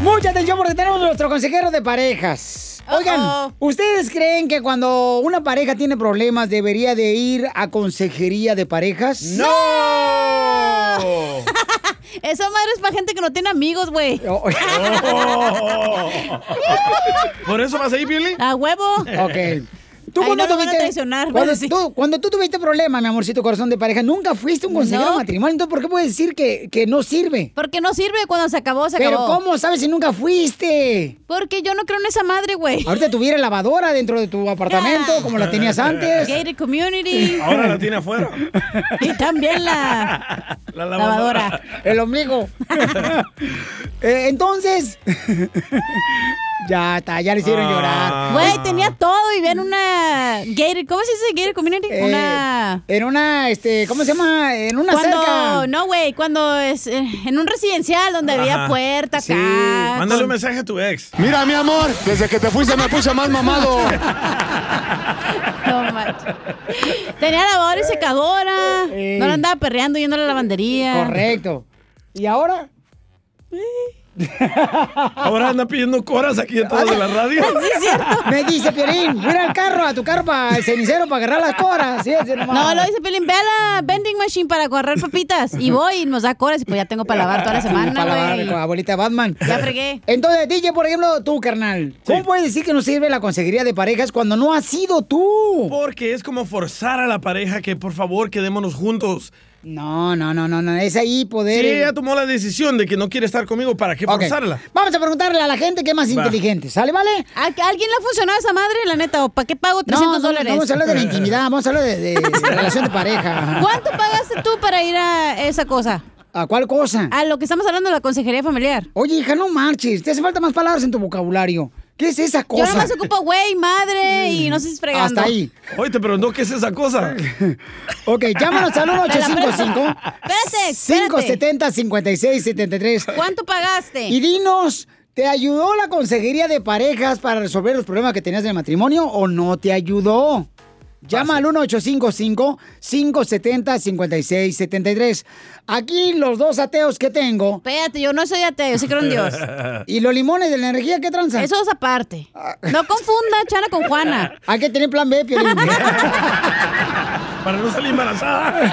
Mucha atención porque tenemos nuestro consejero de parejas. Oigan, ¿ustedes creen que cuando una pareja tiene problemas debería de ir a consejería de parejas? ¡No! Esa madre es para gente que no tiene amigos, güey. Oh. ¿Por eso vas ahí, Pioli? A huevo. Ok. ¿Tú cuando no me van a tuviste, traicionar, cuando, güey, sí. tú, cuando tú tuviste problemas, mi amorcito corazón de pareja, nunca fuiste un consejero No. de matrimonio. Entonces, ¿por qué puedes decir que, que no sirve? Porque no sirve cuando se acabó, se Pero acabó. ¿cómo sabes si nunca fuiste? Porque yo no creo en esa madre, güey. Ahorita tuviera lavadora dentro de tu apartamento, como la tenías antes. Gated community. Ahora la tiene afuera. Y también la La lavadora. El ombligo. Eh, entonces. Ya está, ya le hicieron Ah. llorar. Güey, tenía todo y vivía en una gated, ¿cómo se dice gated community? Eh, una... En una, este, ¿cómo se llama? En una cuando, cerca. no, güey, cuando es eh, en un residencial donde había Ajá. puerta Sí. acá. Mándale un mensaje a tu ex. Mira, mi amor, desde que te fuiste me puse más mamado. No manches. Tenía lavadora y secadora. Ey. No la andaba perreando yendo a la lavandería. Correcto. ¿Y ahora? Ahora anda pidiendo coras aquí en todo de la radio. Sí, es cierto. Me dice Piolín, voy a ir al carro, a tu carro para el cenicero para agarrar las coras. Sí, nomás. No, lo dice Pelín, ve a la vending machine para correr papitas. Y voy y nos da coras y pues ya tengo para lavar toda la Sí, semana, para lavar güey. con la abuelita Batman. Ya fregué. Entonces, DJ, por ejemplo, tú, carnal, ¿cómo puedes decir que no sirve la consejería de parejas cuando no has sido tú? Porque es como forzar a la pareja que por favor quedémonos juntos. No, no, no, no, no, es ahí poder... Si ella tomó la decisión de que no quiere estar conmigo, ¿para qué Ok. forzarla? Vamos a preguntarle a la gente que es más Va. inteligente, ¿sale, vale? ¿A, alguien le ha funcionado esa madre, la neta? ¿O para qué pago 300 no, no, dólares? No, vamos a hablar de la intimidad, vamos a hablar de, de- de relación de pareja. ¿Cuánto pagaste tú para ir a esa cosa? ¿A cuál cosa? A lo que estamos hablando de la consejería familiar. Oye, hija, no marches, te hace falta más palabras en tu vocabulario. ¿Qué es esa Yo cosa? nada más ocupo güey, madre y no sé si es fregando. Hasta ahí. Oye, te preguntó qué es esa cosa. Ok, llámanos al 1855 Espérate, espérate. 570-5673 ¿Cuánto pagaste? y dinos, ¿te ayudó la consejería de parejas para resolver los problemas que tenías en el matrimonio o no te ayudó? Llama al 1855-570-5673. Aquí los dos ateos que tengo. Espérate, yo no soy ateo, sí creo en Dios. ¿Y los limones de la energía qué tranza? Eso es aparte. No confunda Chana con Juana. Hay que tener plan B, Piolín. Para no salir embarazada.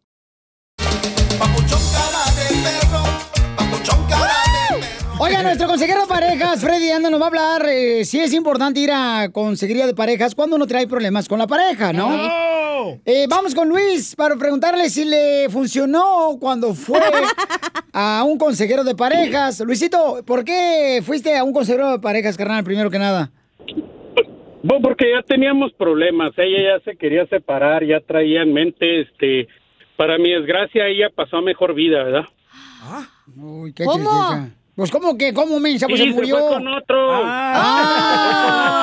Oiga, nuestro consejero de parejas, Freddy Anda, nos va a hablar eh, si es importante ir a consejería de parejas cuando uno trae problemas con la pareja, ¿no? Eh, vamos con Luis para preguntarle si le funcionó cuando fue a un consejero de parejas. Luisito, ¿por qué fuiste a un consejero de parejas, carnal, primero que nada? Bueno, porque ya teníamos problemas. Ella ya se quería separar, ya traía en mente, este, para mi desgracia, ella pasó a mejor vida, ¿verdad? Uy, qué tristeza. Pues, ¿cómo que? ¿Cómo, mensa? Pues Sí, se se murió. fue con otro. Ah.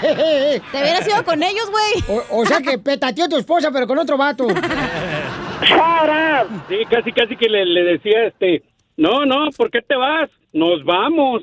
Te hubieras ido con ellos, güey. O, o sea que petateó tu esposa, pero con otro vato. Sí, casi, casi que le, le decía, este, no, no, ¿por qué te vas? Nos vamos.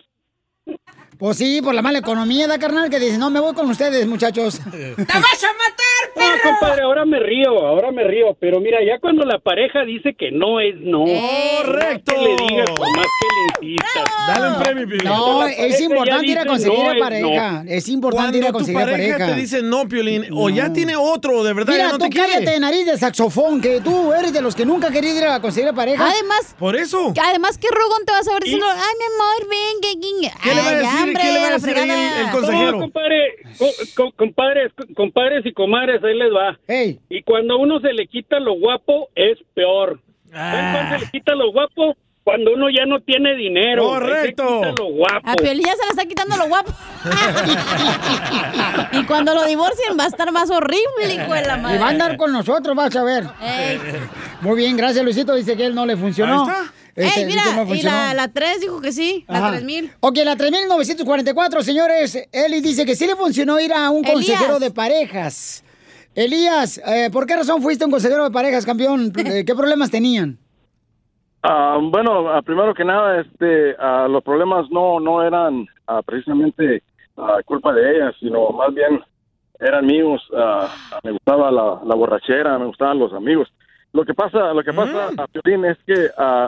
Pues sí, por la mala economía, da carnal, que dice, no, me voy con ustedes, muchachos. ¡Te vas a matar, No, compadre, ahora me río, ahora me río, pero mira, ya cuando la pareja dice que no es no. Correcto. Que le digas, por más que le insistas. Dale un premio, Piolín. No, es pareja importante ir a conseguir no a es pareja. no. Es importante ir a Cuando tu conseguir a pareja pareja. te dice no, Piolín, o ya tiene otro, de verdad, Mira, ya no tú te quiere. cállate, nariz de saxofón, que tú eres de los que nunca querías ir a conseguir a pareja. Además, Por eso. además, ¿qué rogón te vas a ver diciendo? Ay, mi amor, ven, que... ¿Qué le va a Ay, decir? Hombre, ¿Qué le va a la decir el- el consejero? No, compadre, co- co- compadres, compadres y comadres, ahí les va. Y cuando a uno se le quita lo guapo, es peor. ¿Saben cuándo se le quita lo guapo? Cuando uno ya no tiene dinero. Correcto. Lo guapo. A Piolín ya se le está quitando lo guapo. y cuando lo divorcien va a estar más horrible, hijo de la madre. Y va a andar con nosotros, vas a ver. Ey. Muy bien, gracias, Luisito. Dice que él no le funcionó. Ahí está. Este, Ey, mira, no y funcionó. la, la 3 dijo que sí, la Ajá. 3000. Ok, la 3944, señores. Eli dice que sí le funcionó ir a un Elías. consejero de parejas. Elías, eh, ¿por qué razón fuiste un consejero de parejas, campeón? Eh, ¿Qué problemas tenían? Ah, bueno, ah, primero que nada, este, ah, los problemas no no eran ah, precisamente culpa de ellas, sino más bien eran míos. Me gustaba la, la borrachera, me gustaban los amigos. Lo que pasa, lo que pasa, a Piolín, es que ah,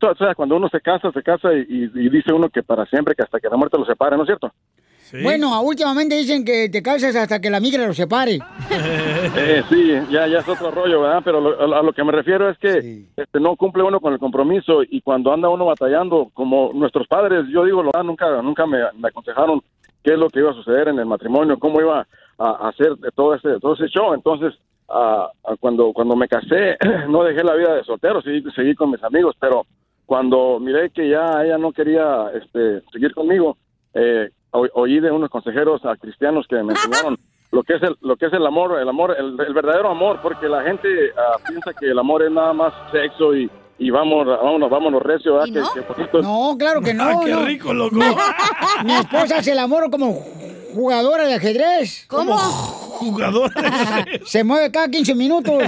o sea, cuando uno se casa, se casa y, y- y dice uno que para siempre, que hasta que la muerte los separe, ¿no es cierto? Bueno, últimamente dicen que te casas hasta que la migra lo separe. Eh, sí, ya, ya es otro rollo, ¿verdad? Pero lo- a, lo que me refiero es que este, no cumple uno con el compromiso y cuando anda uno batallando, como nuestros padres, yo digo, verdad, nunca, nunca me, me aconsejaron qué es lo que iba a suceder en el matrimonio, cómo iba a, a hacer de todo ese, todo ese show. Entonces, ah, ah, cuando, cuando me casé, no dejé la vida de soltero, seguí, seguí con mis amigos, pero cuando miré que ya ella no quería este, seguir conmigo, eh, oí de unos consejeros ah, cristianos que me enseñaron lo que es el lo que es el amor el amor el, el verdadero amor porque la gente ah, piensa que el amor es nada más sexo y, y vamos vámonos vámonos recio ¿verdad? Que- que bonito. No, claro que no. Ah, qué no. rico, loco. Mi, mi esposa se enamoró como jugadora de ajedrez. ¿Cómo? Jugador. Se mueve cada 15 minutos.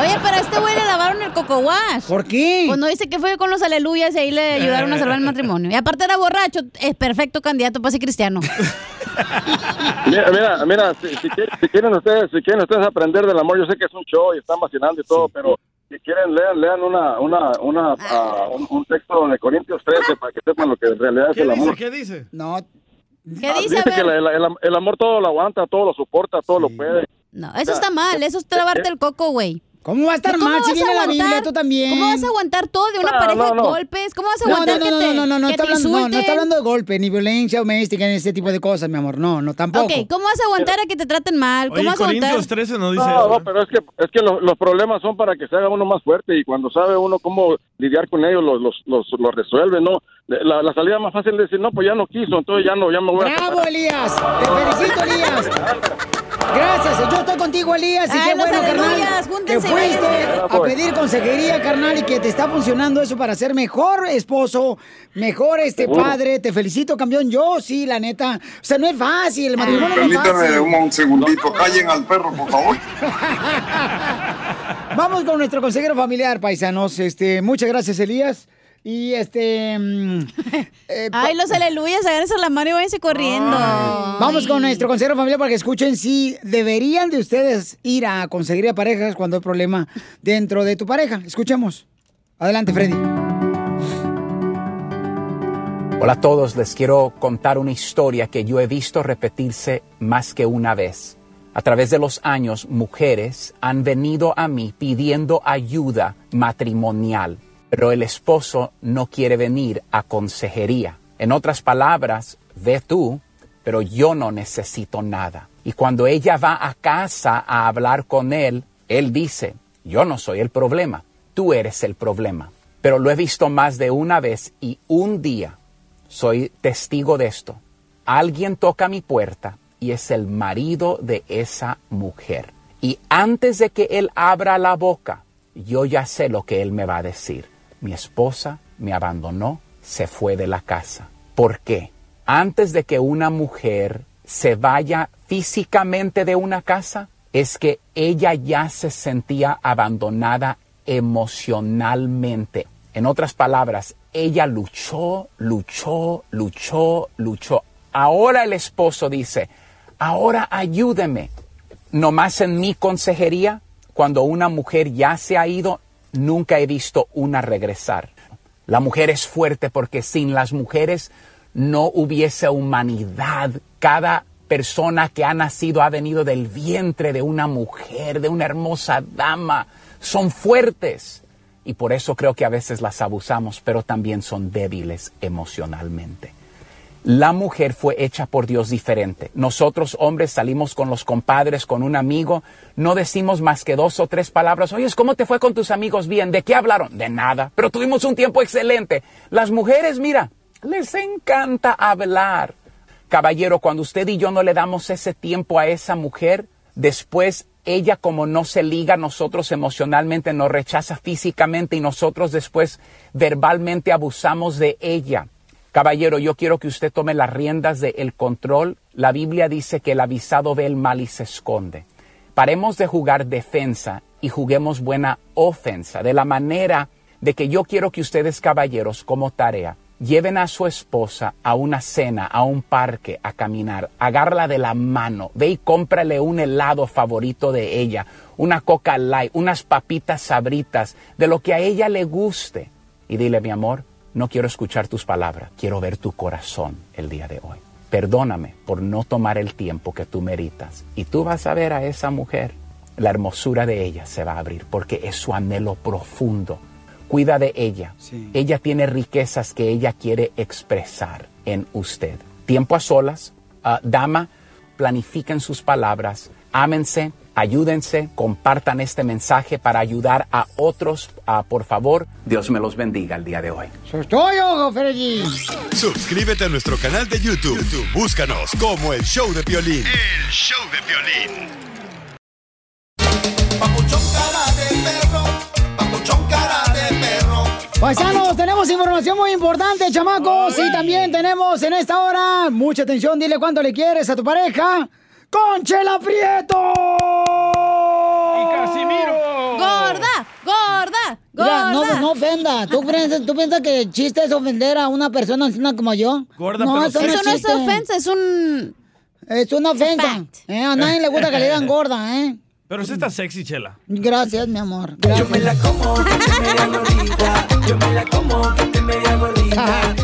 Oye, pero a este güey le lavaron el coco wash. ¿Por qué? Pues no dice que fue con los aleluyas y ahí le ayudaron a salvar el matrimonio. Y aparte era borracho, es perfecto candidato para ser cristiano. mira mira, mira si, si quieren, si quieren ustedes si quieren ustedes aprender del amor yo sé que es un show y están vacilando y todo pero si quieren lean lean una una una ah, un, un texto de Corintios 13 para que sepan lo que en realidad es ¿Qué el dice? amor ¿Qué dice? No. ¿Qué Ah, dice? dice que la- el, el- el amor todo lo aguanta todo lo soporta todo lo puede No, eso está mal, eso es lavarte el coco, güey. ¿Cómo va a estar ¿Cómo mal si viene la aguantar- Biblia tú también? ¿Cómo vas a aguantar todo de una No, pareja no, de no. golpes? ¿Cómo vas a No, aguantar no, que no, te, no, no, no, no, que está te hablando, no, no está hablando de golpe, ni violencia doméstica, ni ese tipo de cosas, mi amor. No, no, tampoco. Ok, ¿cómo vas a aguantar a que te traten mal? ¿Cómo Oye, vas a aguantar? Corintios 13 no dice No, eso. no, pero es que, es que los, los problemas son para que se haga uno más fuerte y cuando sabe uno cómo lidiar con ellos, los, los, los, los resuelve, ¿no? La, la salida más fácil es decir, no, pues ya no quiso, entonces ya no, ya me voy a ¡Bravo, separar. Elías! ¡Te felicito, Elías! Contigo, Elías, y Ay, qué bueno, carnal, que júntense, fuiste a pedir consejería, carnal, y que te está funcionando eso para ser mejor esposo, mejor este Seguro. padre. Te felicito, campeón. Yo sí, la neta. O sea, no es fácil, el matrimonio no es Permítame fácil. un, un segundito, callen al perro, por favor. Vamos con nuestro consejero familiar, paisanos. Este, muchas gracias, Elías. Y este. mm, eh, Ay, los aleluyas, agárrense la mano y váyanse corriendo. Vamos con nuestro consejero familiar para que escuchen si deberían de ustedes ir a consejería parejas cuando hay problema dentro de tu pareja. Escuchemos. Adelante, Freddy. Hola a todos, les quiero contar una historia que yo he visto repetirse más que una vez. A través de los años, mujeres han venido a mí pidiendo ayuda matrimonial, pero el esposo no quiere venir a consejería. En otras palabras, ve tú, pero yo no necesito nada. Y cuando ella va a casa a hablar con él, él dice, yo no soy el problema, tú eres el problema. Pero lo he visto más de una vez y un día soy testigo de esto. Alguien toca mi puerta y es el marido de esa mujer. Y antes de que él abra la boca, yo ya sé lo que él me va a decir. Mi esposa me abandonó, se fue de la casa. ¿Por qué? Antes de que una mujer se vaya físicamente de una casa, es que ella ya se sentía abandonada emocionalmente. En otras palabras, ella luchó, luchó, luchó, luchó. Ahora el esposo dice, ahora ayúdeme. Nomás en mi consejería, cuando una mujer ya se ha ido, nunca he visto una regresar. La mujer es fuerte porque sin las mujeres no hubiese humanidad. Cada persona que ha nacido ha venido del vientre de una mujer, de una hermosa dama. Son fuertes. Y por eso creo que a veces las abusamos, pero también son débiles emocionalmente. La mujer fue hecha por Dios diferente. Nosotros hombres salimos con los compadres, con un amigo, no decimos más que dos o tres palabras. Oye, ¿cómo te fue con tus amigos? Bien, ¿de qué hablaron? De nada, pero tuvimos un tiempo excelente. Las mujeres, mira, les encanta hablar. Caballero, cuando usted y yo no le damos ese tiempo a esa mujer, después ella como no se liga a nosotros emocionalmente, nos rechaza físicamente y nosotros después verbalmente abusamos de ella. Caballero, yo quiero que usted tome las riendas del control. La Biblia dice que el avisado ve el mal y se esconde. Paremos de jugar defensa y juguemos buena ofensa, de la manera de que yo quiero que ustedes, caballeros, como tarea, lleven a su esposa a una cena, a un parque, a caminar, agárrala de la mano, ve y cómprale un helado favorito de ella, una coca light, unas papitas sabritas, de lo que a ella le guste. Y dile, mi amor, no quiero escuchar tus palabras, quiero ver tu corazón el día de hoy. Perdóname por no tomar el tiempo que tú meritas. Y tú vas a ver a esa mujer, la hermosura de ella se va a abrir porque es su anhelo profundo. Cuida de ella. Ella tiene riquezas que ella quiere expresar en usted. Tiempo a solas. ah, dama, planifiquen sus palabras. Ámense, ayúdense, compartan este mensaje para ayudar a otros. Ah, por favor, Dios me los bendiga el día de hoy. Estoy ojo, Freddy. Suscríbete a nuestro canal de YouTube. YouTube, Búscanos como el show de violín. El show de violín. Paisanos, tenemos información muy importante, chamacos. Y también tenemos en esta hora, mucha atención, dile cuánto le quieres a tu pareja. ¡Conchela Prieto! ¡Y Casimiro! ¡Gorda! ¡Gorda! Mira, no, ¡Gorda! no ofenda. ¿Tú piensas, ¿Tú piensas que el chiste es ofender a una persona anciana como yo? Gorda, no, pero eso Eso no es ofensa, es un... Es una ofensa. Eh, a nadie le gusta que le digan gorda, ¿eh? Pero sí está sexy, Chela. Gracias, mi amor. Yo me la como, Yo me la como, que te media gordita.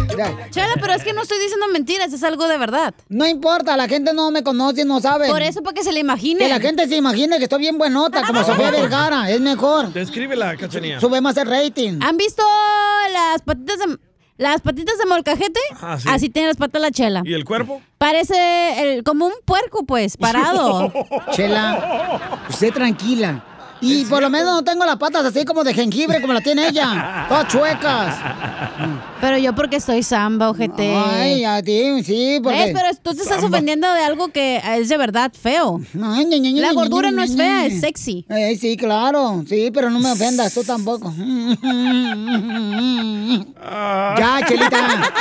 Chela, pero es que no estoy diciendo mentiras, es algo de verdad. No importa, la gente no me conoce, no sabe. Por eso, para que se le imagine. Que la gente se imagine que estoy bien buenota, como Sofía Vergara, es mejor. Descríbela, cachanía. Sube más el rating. ¿Han visto las patitas de, las patitas de molcajete? Ah, sí. Así tiene las patas la chela. ¿Y el cuerpo? Parece el- como un puerco, pues, parado. Chela, usted tranquila. Y por lo menos no tengo las patas así como de jengibre como la tiene ella. Todas chuecas. Pero yo porque soy samba, ojete. Ay, a ti, sí, porque... ¿Ves? Pero tú te estás ofendiendo de algo que es de verdad feo. La gordura no es fea, es sexy. Eh, sí, claro. Sí, pero no me ofendas, tú tampoco. ya, Chelita.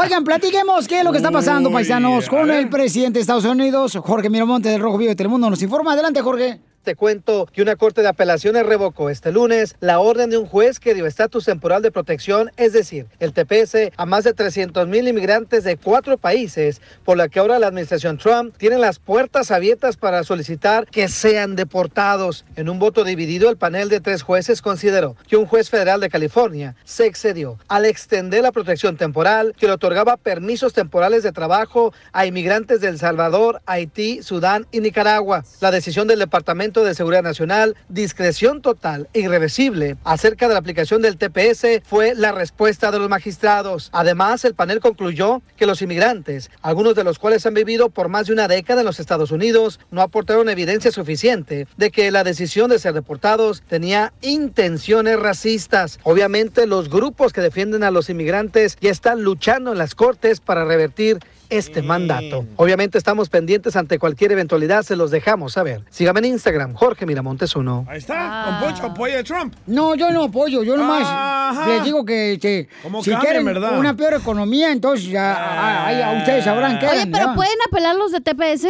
Oigan, platiquemos qué es lo que está pasando, paisanos, con el presidente de Estados Unidos, Jorge Miramonte del Rojo Vivo de Telemundo. Nos informa. Adelante, Jorge. Te cuento que una corte de apelaciones revocó este lunes la orden de un juez que dio estatus temporal de protección, es decir, el TPS, a más de 300 mil inmigrantes de cuatro países, por la que ahora la administración Trump tiene las puertas abiertas para solicitar que sean deportados. En un voto dividido, el panel de tres jueces consideró que un juez federal de California se excedió al extender la protección temporal que le otorgaba permisos temporales de trabajo a inmigrantes de El Salvador, Haití, Sudán y Nicaragua. La decisión del Departamento de Seguridad Nacional, discreción total e irreversible acerca de la aplicación del TPS fue la respuesta de los magistrados. Además, el panel concluyó que los inmigrantes, algunos de los cuales han vivido por más de una década en los Estados Unidos, no aportaron evidencia suficiente de que la decisión de ser deportados tenía intenciones racistas. Obviamente, los grupos que defienden a los inmigrantes ya están luchando en las cortes para revertir este mandato. Obviamente estamos pendientes ante cualquier eventualidad, se los dejamos saber. Sígame en Instagram, Jorge Miramontes uno. Ahí está, Don Poncho apoya a Trump. No, yo no apoyo, yo nomás Ajá. les digo que este, ¿Cómo si quieren verdad? una peor economía, entonces ya, ah, ahí a ustedes sabrán qué. Oye, pero ¿pueden apelar los de TPS?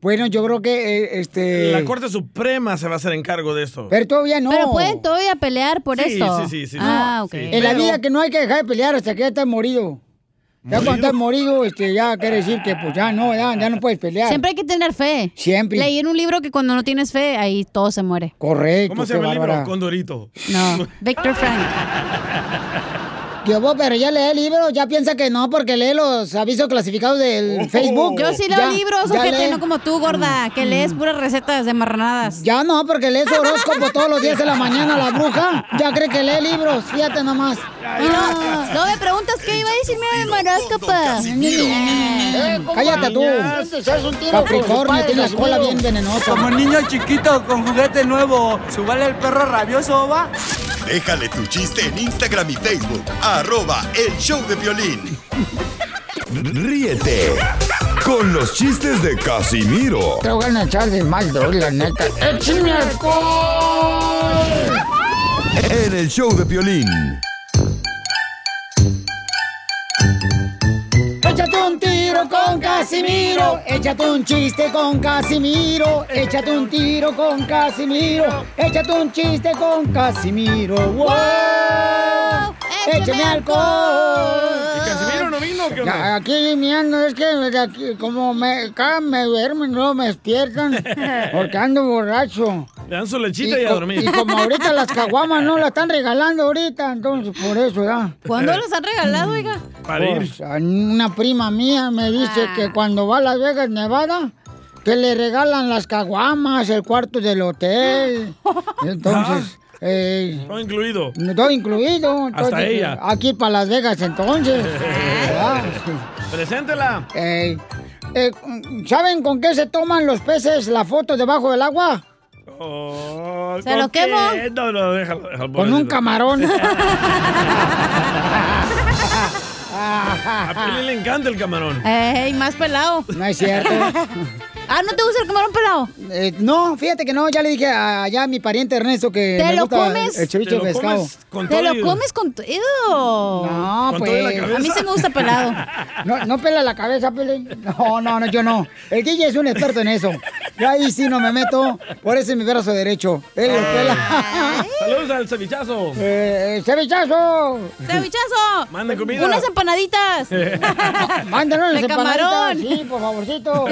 Bueno, yo creo que eh, este. La Corte Suprema se va a hacer encargo de esto. Pero todavía no. Pero pueden todavía pelear por Sí, esto. sí, sí, sí, Ah, ok. sí. En la Pero- vida que no hay que dejar de pelear hasta que ya estés morido. Ya cuando estás morido, este, ya quiere decir que pues ya no, ya, ya no puedes pelear. Siempre hay que tener fe. Siempre. Leí en un libro que cuando no tienes fe, ahí todo se muere. Correcto. ¿Cómo se llama el libro? Condorito. No, Victor Frank. Yo, vos, pero ya lee el libro, ya piensa que no, porque lee los avisos clasificados del Facebook. Yo sí leo Ya, libros, ya ojete, lee. no como tú, gorda, que lees puras recetas de marranadas. Ya no, porque lees horóscopo todos los días de la mañana, la bruja. Ya cree que lee libros, fíjate nomás. Y no, no me preguntas qué iba a decirme de horóscopo. Eh, Cállate tú. Capricornio, tiene la cola bien venenosa. Como niño chiquito con juguete nuevo, ¿subale el perro rabioso va? Déjale tu chiste en Instagram y Facebook. Arroba El Show de Violín. Ríete con los chistes de Casimiro Te voy a echar de mal, la neta. ¡Échame alcohol! en el Show de Violín. Échate un tiro con Casimiro, échate un chiste con Casimiro, échate un tiro con Casimiro, échate un chiste con Casimiro. ¡Wow! ¡Échame alcohol! ¿Y Casimiro no vino? ¿Qué onda? Ya, aquí mirando, es que aquí, como me, cada me duermen, luego me despiertan, porque ando borracho. Le dan su lechita y, a co- dormir. y como ahorita las caguamas no las están regalando ahorita, entonces por eso ya. ¿Cuándo los han regalado, oiga? Para ir. Pues, a una prima mía me dice Ah. que cuando va a Las Vegas, Nevada, que le regalan las caguamas, el cuarto del hotel. Entonces, eh, Todo incluido. todo incluido. Hasta Entonces, ella. Aquí para Las Vegas, entonces. Ah. Preséntela. Eh, eh, ¿Saben con qué se toman los peces la foto debajo del agua? Oh, ¿Se lo quemo? No, no, déjalo, déjalo. Con un camarón. A Piolín le encanta el camarón. Ey, más pelado. No es cierto. Ah, ¿no te gusta el camarón pelado? Eh, no, fíjate que no, ya le dije a, allá a mi pariente Ernesto que ¿Te me lo gusta comes? el ceviche ¿Te de lo pescado. comes con Te todo lo comes con... No, ¿Con todo la pues. A mí sí me gusta pelado. No, no pela la cabeza, Pelín. No, no, no, yo no. El DJ es un experto en eso. Yo ahí sí no me meto. Por eso es mi brazo derecho. Él lo pela. Saludos al cevichazo. eh, ¡Cevichazo! ¡Cevichazo! Manden comida. Unas empanaditas. Mándanos camarón. empanaditas. Sí, por favorcito.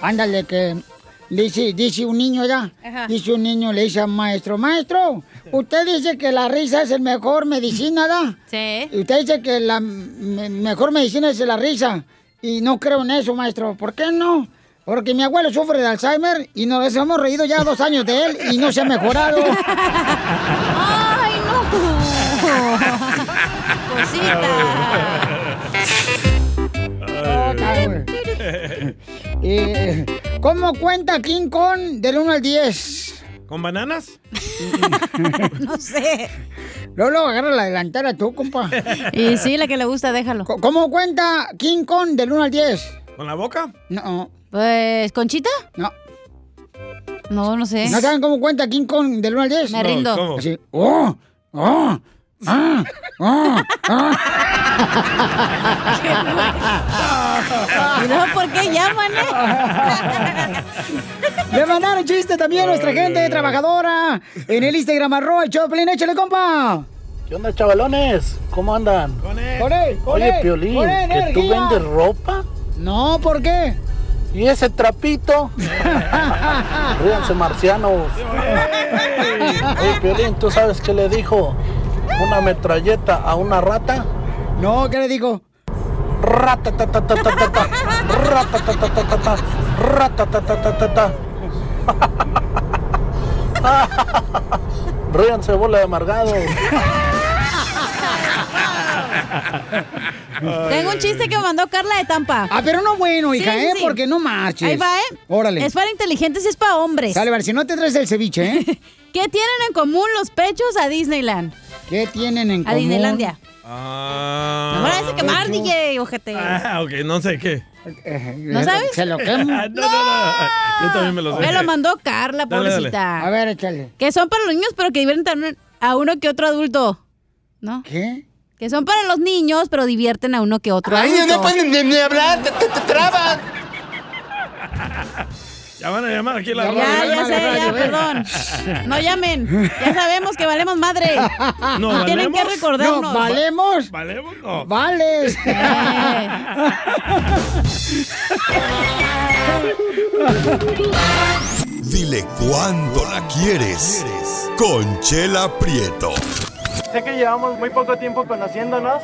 Ándale, que Dice, dice un niño ya, dice un niño, le dice al maestro, maestro, usted dice que la risa es el mejor medicina, ¿da? Sí. Y usted dice que la me- mejor medicina es la risa. Y no creo en eso, maestro. ¿Por qué no? Porque mi abuelo sufre de Alzheimer y nos hemos reído ya dos años de él y no se ha mejorado. ¡Ay, no! Eh, ¿Cómo cuenta King Kong del 1 al 10? ¿Con bananas? no sé. Lolo, agarra la delantera tú, compa. Y sí, la que le gusta, déjalo. ¿Cómo cuenta King Kong del 1 al 10? ¿Con la boca? No. Pues, ¿Conchita? No. No, no sé. ¿No saben cómo cuenta King Kong del 1 al 10? Me No, rindo. ¿cómo? Así. ¡Oh! ¡Oh! ¡Ah! ¡Ah! ¡Ah! ¿Y luego por qué llaman, eh? Le mandaron chiste también a nuestra gente trabajadora en el Instagram arroba el Choplin. Échale, compa. ¿Qué onda, chavalones? ¿Cómo andan? Con él, con él, Oye, Piolín, ¿que tú vendes ropa? No, ¿por qué? ¿Y ese trapito? Ríanse, marcianos. Oye, Piolín, ¿tú sabes qué le dijo una metralleta a una rata? No, ¿qué le dijo? Ratatatatata, ratatatatata, ratatatatata. Ríanse, bola de amargados. Tengo un chiste que me mandó Carla de Tampa. Ah, pero no bueno, hija, ¿eh? Porque no marches. Ahí va, ¿eh? Órale. Es para inteligentes y es para hombres. Sale, a ver, si no te traes el ceviche, ¿eh? ¿Qué tienen en común los pechos a Disneyland? ¿Qué tienen en A común? Disneylandia. Ah, No me a quemar, pecho. DJ, ojete. Ah, ok, no sé qué. ¿No sabes? Se lo quemo. no, no, no. Yo también me lo sé. Me lo mandó Carla, Dale, dale. pobrecita. A ver, échale. Que son para los niños, pero que divierten también a uno que otro adulto. ¿No? ¿Qué? Que son para los niños, pero divierten a uno que otro Ay, adulto. no pueden ni, ni hablar, te, te, te trabas. Ya van a llamar aquí a la Ya, radio. ya sé, ya, perdón. No llamen. Ya sabemos que valemos madre. No, Tienen que ¿valemos? recordarnos. No, ¿valemos? ¿Valemos? No. Vales. Dile cuándo la quieres. Conchela Prieto. Sé que llevamos muy poco tiempo conociéndonos.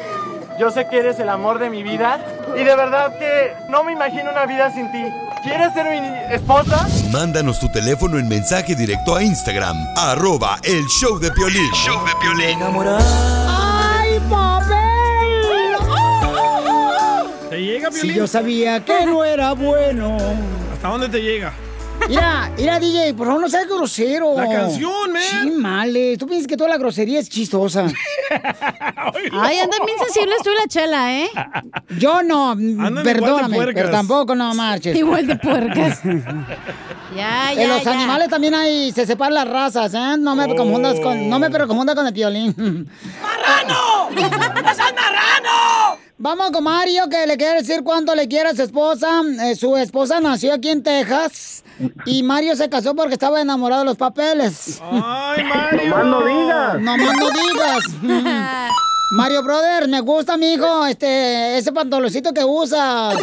Yo sé que eres el amor de mi vida. Y de verdad que no me imagino una vida sin ti. ¿Quieres ser mi esposa? Mándanos tu teléfono en mensaje directo a Instagram, arroba el show de Piolín. show de Piolín. ¡Ay, papel! ¿Te llega, Si Piolín? yo sabía que no era bueno. ¿Hasta dónde te llega? Mira, mira, DJ, por favor, no seas grosero. La canción, man. Sí, male. Tú piensas que toda la grosería es chistosa. Ay, andan bien sensibles tú y la chela, ¿eh? Yo no, igual de perdóname, pero tampoco no marches. Igual de puercas. Ya, ya, En los ya. animales también hay, se separan las razas, ¿eh? No me confundas con, no me pero confunda con el violín. ¡Marrano! ¡Es el marrano! Vamos con Mario, que le quiere decir cuánto le quiere a su esposa. Eh, su esposa nació aquí en Texas. Y Mario se casó porque estaba enamorado de los papeles. ¡Ay, Mario! Nomás no digas. No más no digas. Mario Brother, me gusta, mijo, este, ese pantaloncito que usas.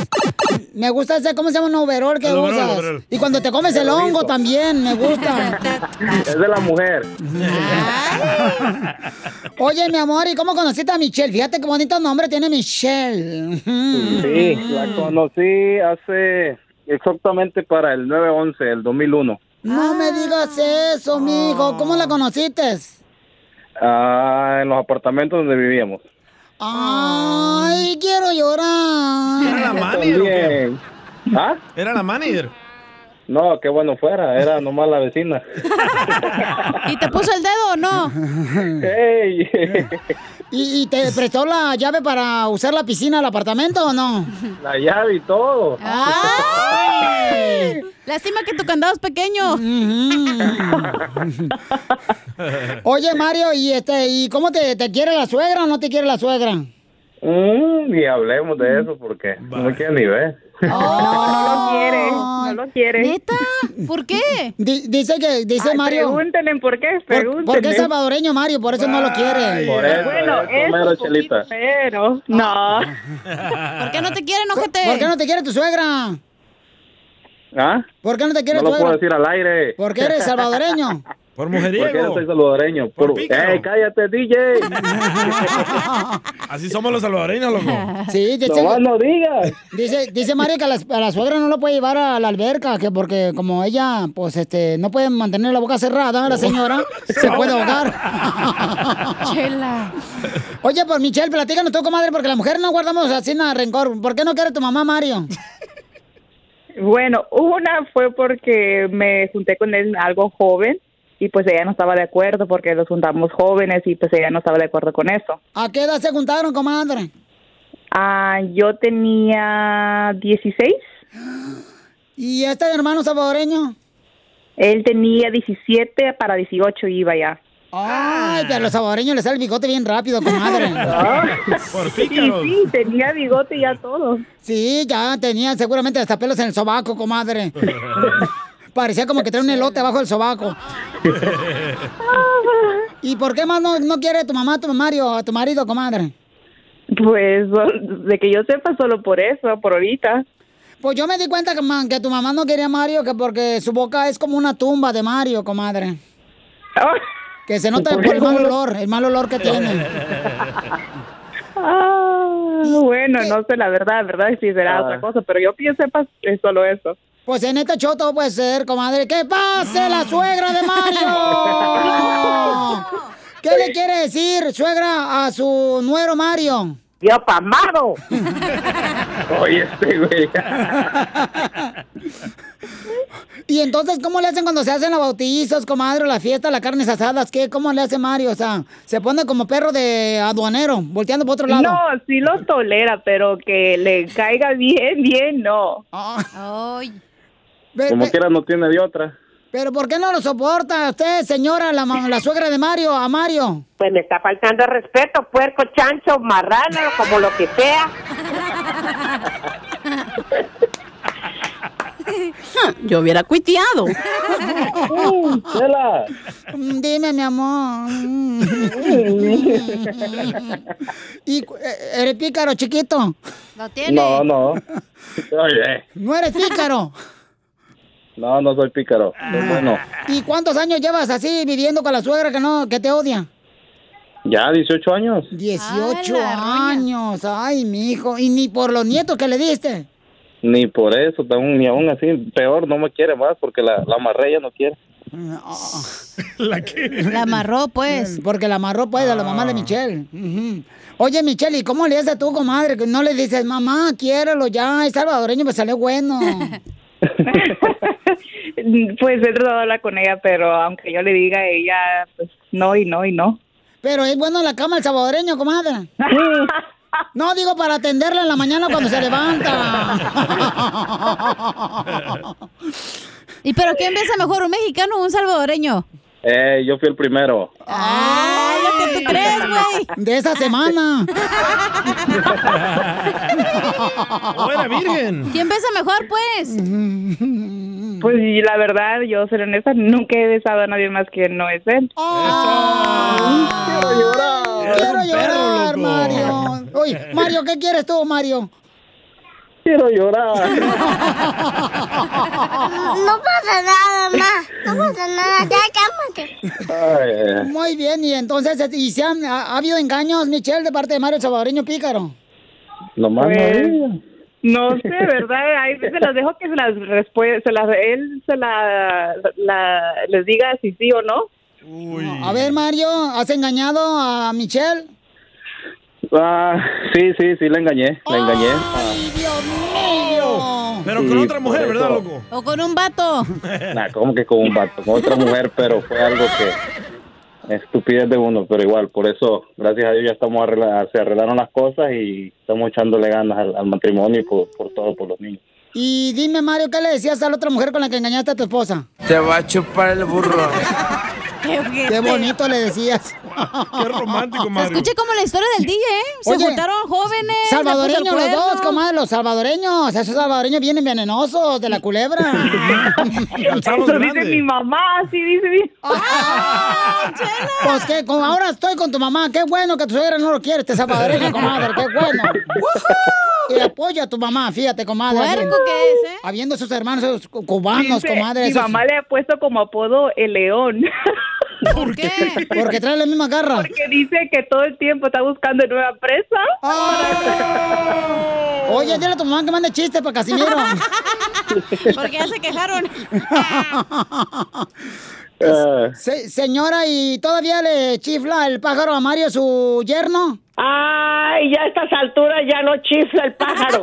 Me gusta ese, ¿cómo se llama? Un overol que El usas. overol. Y cuando te comes el hongo también, me gusta. Es de la mujer. Oye, mi amor, ¿y cómo conociste a Michelle? Fíjate qué bonito nombre tiene Michelle. Sí, la conocí hace exactamente para el 9-11, el 2001. No me digas eso, mijo. ¿Cómo la conociste? Ah, en los apartamentos donde vivíamos. Ay, quiero llorar. ¿Era la manager o qué? También. ¿Ah? ¿Era la manager? No, qué bueno fuera, era nomás la vecina. ¿Y te puso el dedo o no? ¡Ey! ¿Y, y te prestó la llave para usar la piscina del apartamento o no? La llave y todo. ¡Ay! Lástima que tu candado es pequeño. Oye, Mario, ¿y este, y cómo te, te quiere la suegra o no te quiere la suegra? Mm, ni hablemos de eso porque no me quiere ni ver. No, no lo quiere, no lo quiere. ¿Neta? ¿Por qué? dice que, dice Ay, Mario. Pregúntenle por qué, Por- pregúntenle. porque es salvadoreño, Mario, por eso no lo quiere. Por eso, Bueno, eso, poquito, pero no. ¿Por qué no te quieren, ojete? ¿Por qué no te quiere tu suegra? ¿Ah? ¿Por qué no te quieres No lo suegra? puedo decir al aire. Porque eres salvadoreño. Por Porque yo soy salvadoreño. Por ¡Ey, cállate, DJ! Así somos los salvadoreños, loco. Sí, dice, Nomás no digas. dice, dice Mario que a la, a la suegra no lo puede llevar a la alberca, que porque como ella, pues, este, no puede mantener la boca cerrada, la señora, se puede ahogar. Chela. Oye, pues, Michelle, platícanos tú, comadre, porque la mujer no guardamos así nada rencor. ¿Por qué no quiere tu mamá, Mario? Bueno, una fue porque me junté con él algo joven y pues ella no estaba de acuerdo porque los juntamos jóvenes y pues ella no estaba de acuerdo con eso. ¿A qué edad se juntaron, comadre? Ah, yo tenía 16. ¿Y este hermano salvadoreño? Él tenía 17 para 18 iba ya. Ay, pero a los salvadoreños les sale el bigote bien rápido, comadre. Por Sí, sí, tenía bigote ya todo. Sí, ya tenía seguramente hasta pelos en el sobaco, comadre. Parecía como que trae un elote abajo del sobaco. ¿Y por qué más no, no quiere tu mamá, tu Mario, a tu marido, comadre? Pues de que yo sepa solo por eso, por ahorita. Pues yo me di cuenta que, man, que tu mamá no quería a Mario, que porque su boca es como una tumba de Mario, comadre. Que se nota por el mal olor, el mal olor que tiene. Ah, bueno, no sé la verdad, verdad si será Ah. otra cosa, pero yo sepa es solo eso. Pues en este show todo puede ser, comadre. ¡Que pase la suegra de Mario! ¿Qué le quiere decir, suegra, a su nuero Mario? ¡Yo pamado! Oye, este güey. Y entonces, ¿cómo le hacen cuando se hacen los bautizos, comadre, la fiesta, las carnes asadas? ¿Qué? ¿Cómo le hace Mario? O sea, se pone como perro de aduanero, volteando por otro lado. No, sí lo tolera, pero que le caiga bien, bien, no. Como quiera no tiene de otra. Pero ¿por qué no lo soporta usted, señora, la, suegra de Mario, a Mario? Pues me está faltando el respeto, puerco, chancho, marrano, como lo que sea. Yo hubiera cuiteado. Mm, Dime, mi amor. ¿Y cu- eh, eres pícaro, chiquito? Lo No, no. Oye, ¿No eres pícaro? No, no soy pícaro. Soy bueno. ¿Y cuántos años llevas así viviendo con la suegra que no que te odia? Ya, 18 años. 18 años. Ay, mi hijo. ¿Y ni por los nietos que le diste? Ni por eso, ni aún así, peor, no me quiere más porque la, la amarré, ella no quiere. ¿La qué? La amarró, pues. Porque la amarró, pues, a la mamá de Michelle. Ujú. Oye, Michelle, ¿y cómo le haces tú, comadre? Que no le dices, mamá, quiérelo ya, es salvadoreño, me salió bueno. Pues he tratado de hablar con ella, pero aunque yo le diga, ella, pues no y no y no. Pero es bueno en la cama el salvadoreño, comadre. No, digo para atenderla en la mañana cuando se levanta. ¿Y pero quién besa mejor, un mexicano o un salvadoreño? Eh, yo fui el primero. ¡Ay, lo que tú crees, güey! De esa semana. ¡Oh, era virgen! ¿Quién besa mejor, pues? Pues y la verdad, yo ser honesta, nunca he besado a nadie más que no es él. Quiero llorar. Quiero llorar, Mario. Oye, Mario, ¿qué quieres tú, Mario? Quiero llorar. No pasa nada, ma. No pasa nada. Ya cálmate. Muy bien, y entonces, ¿y se han, ha, ha habido engaños, Michelle, de parte de Mario el Salvadoreño Pícaro? Nomás no Pues. No sé, ¿verdad? Ahí se las dejo que se las se las, él se la, la- les diga si sí o no. A ver, Mario, ¿has engañado a Michelle? Ah, sí, sí, sí, la engañé, la engañé. Ah, Pero Sí, con otra por mujer, ¿verdad, eso. loco? ¿O con un vato? nah, como que con un vato, con otra mujer, pero fue algo que estupidez de uno, pero igual, por eso, gracias a Dios ya estamos arregla- se arreglaron las cosas y estamos echándole ganas al, al matrimonio y por, por todo, por los niños. Y dime, Mario, ¿qué le decías a la otra mujer con la que engañaste a tu esposa? Te va a chupar el burro. Qué bonito le decías. Qué romántico, Se escucha como la historia del DJ, ¿eh? Se Oye, juntaron jóvenes. Salvadoreños los dos, comadre, los salvadoreños. Esos salvadoreños vienen venenosos de la culebra. Eso dice mi mamá, sí dice mi... Pues que como ahora estoy con tu mamá, qué bueno que tu suegra no lo quiere, este salvadoreño, comadre, qué bueno. que apoya a tu mamá, fíjate, comadre. ¿Puerco qué es, eh? Habiendo esos hermanos esos cubanos, Dice, comadre. Mi esos- mamá le ha puesto como apodo el león. ¿Por qué? Porque trae la misma garra. Porque dice que todo el tiempo está buscando nueva presa. Oye, dile a tu mamá que mande chiste para Casimiro. Porque ya se quejaron. Se- señora, ¿y todavía le chifla el pájaro a Mario su yerno? Ay, ya a estas alturas ya no chifla el pájaro.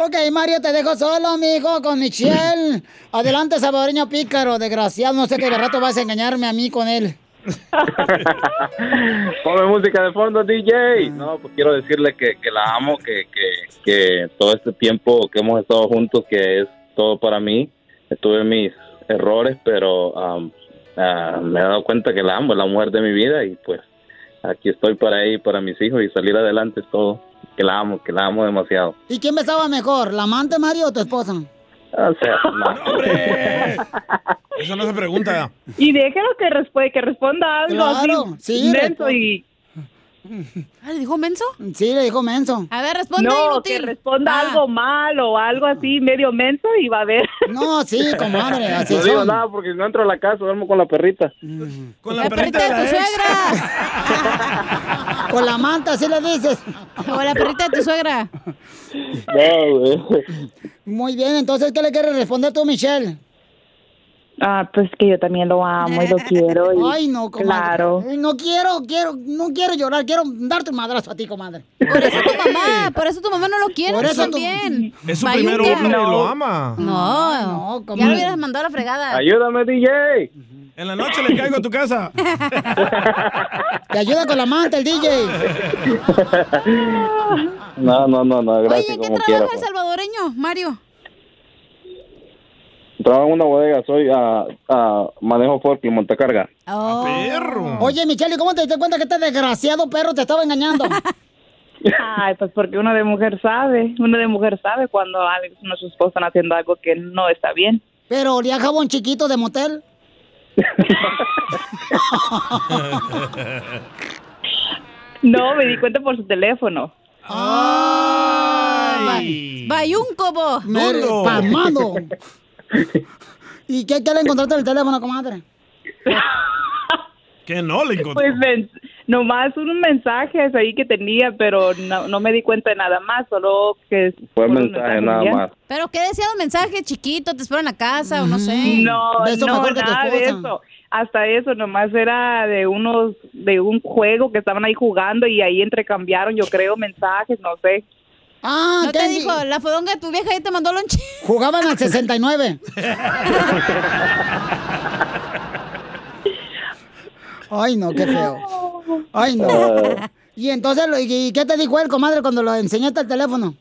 Ok, Mario, te dejo solo, amigo, con Michelle. Adelante, salvadoreño pícaro, desgraciado. No sé qué de rato vas a engañarme a mí con él. Ponme música de fondo, DJ. No, pues quiero decirle que, que la amo, que, que, todo este tiempo que hemos estado juntos, que es todo para mí. Tuve mis errores, pero am, ah, me he dado cuenta que la amo, es la mujer de mi vida y pues aquí estoy para ella para mis hijos y salir adelante es todo. Que la amo, que la amo demasiado. ¿Y quién besaba mejor, la amante Mario o tu esposa? O sea, no. Eso no se pregunta. Y déjalo que, resp- que responda algo Claro, así. sí, menso y ¿Ah, ¿Le dijo menso? Sí, le dijo menso. A ver, responde no, inútil. que responda Ah. algo mal o algo así, medio menso y va a ver. No, sí, comadre, así No digo son. nada porque no entro a la casa, duermo con la perrita. Con La perrita de tu suegra. Con la manta, así le dices. O la perrita de tu suegra. No, güey. Muy bien, entonces, ¿qué le quieres responder tú, Michelle? Ah, pues que yo también lo amo y lo quiero. Y, Ay, no, comadre. Claro. No quiero, quiero, no quiero llorar, quiero darte un madrazo a ti, comadre. Por eso tu mamá, por eso tu mamá no lo quiere Por eso tu- también. Es su Bayunca. primer hombre y lo ama. No, No, ya comadre. lo hubieras mandado a la fregada. Ayúdame, DJ. En la noche le caigo a tu casa. Te ayuda con la manta el DJ. No, no, no, no, Oye, gracias ¿en qué como trabaja quiera. el pues. salvadoreño, Mario? Trabajo en una bodega, soy ah, ah, manejo Ford y montacarga. Oh. Perro. Oye, Michelle, ¿y cómo te diste cuenta que este desgraciado perro te estaba engañando? Ay, pues porque uno de mujer sabe, uno de mujer sabe cuando alguien- uno su esposa están haciendo algo que no está bien. Pero olía jabón chiquito de motel. No, me di cuenta por su teléfono. Ay. Bayunco, bo. Mere- Nulo. Palmado. ¿Y qué, qué le encontraste en el teléfono, comadre? Que no le encontré. Pues men- nomás unos mensajes ahí que tenía, pero no, no me di cuenta de nada más, solo que... Fue mensaje nada ya. más. ¿Pero qué decía un mensaje chiquito? ¿Te espero en la casa o no sé? No, Beso no, mejor nada de eso. Hasta eso, nomás era de unos, de un juego que estaban ahí jugando y ahí intercambiaron, yo creo, mensajes, no sé. Ah, ¿No ¿qué te di- dijo la fodonga de tu vieja y te mandó lonche? Jugaban al 69. Ay, no, qué feo. Ay, no. Y entonces, ¿y qué te dijo él, comadre, cuando lo enseñaste el teléfono?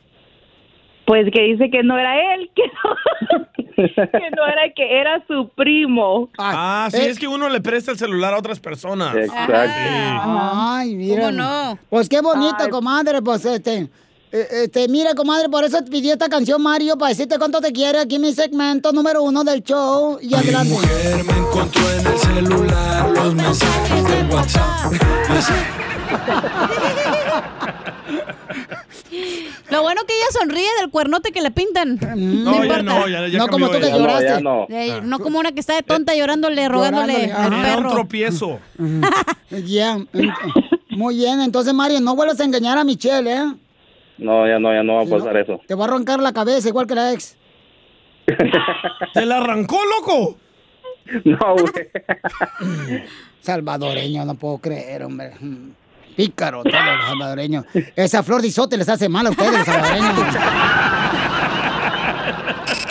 Pues que dice que no era él, que no, que no era, que era su primo. Ah, sí, eh. es que uno le presta el celular a otras personas. Exacto. Ay, mira. ¿Cómo no? Pues qué bonito, Ay. comadre, pues este. Eh, Este, mira, comadre, por eso te pidió esta canción Mario para decirte cuánto te quiere aquí en mi segmento número uno del show. Y adelante. mujer me encontró en el celular los mensajes de WhatsApp. Lo bueno que ella sonríe del cuernote que le pintan. No, ya no, ya, ya No como tú que. Ya no, lloraste. ya no. Eh, no como una que está de tonta llorándole, rogándole al ajá. Era un perro. tropiezo. Ya. Muy bien, entonces, Mario, no vuelvas a engañar a Michelle, ¿eh? No, ya no, ya no va a pasar eso. Te va a arrancar la cabeza igual que la ex. ¿Te la arrancó, loco? No, güey. Salvadoreño, no puedo creer, hombre. Pícaro, todos los salvadoreños. Esa flor de isote les hace mal a ustedes, los salvadoreños.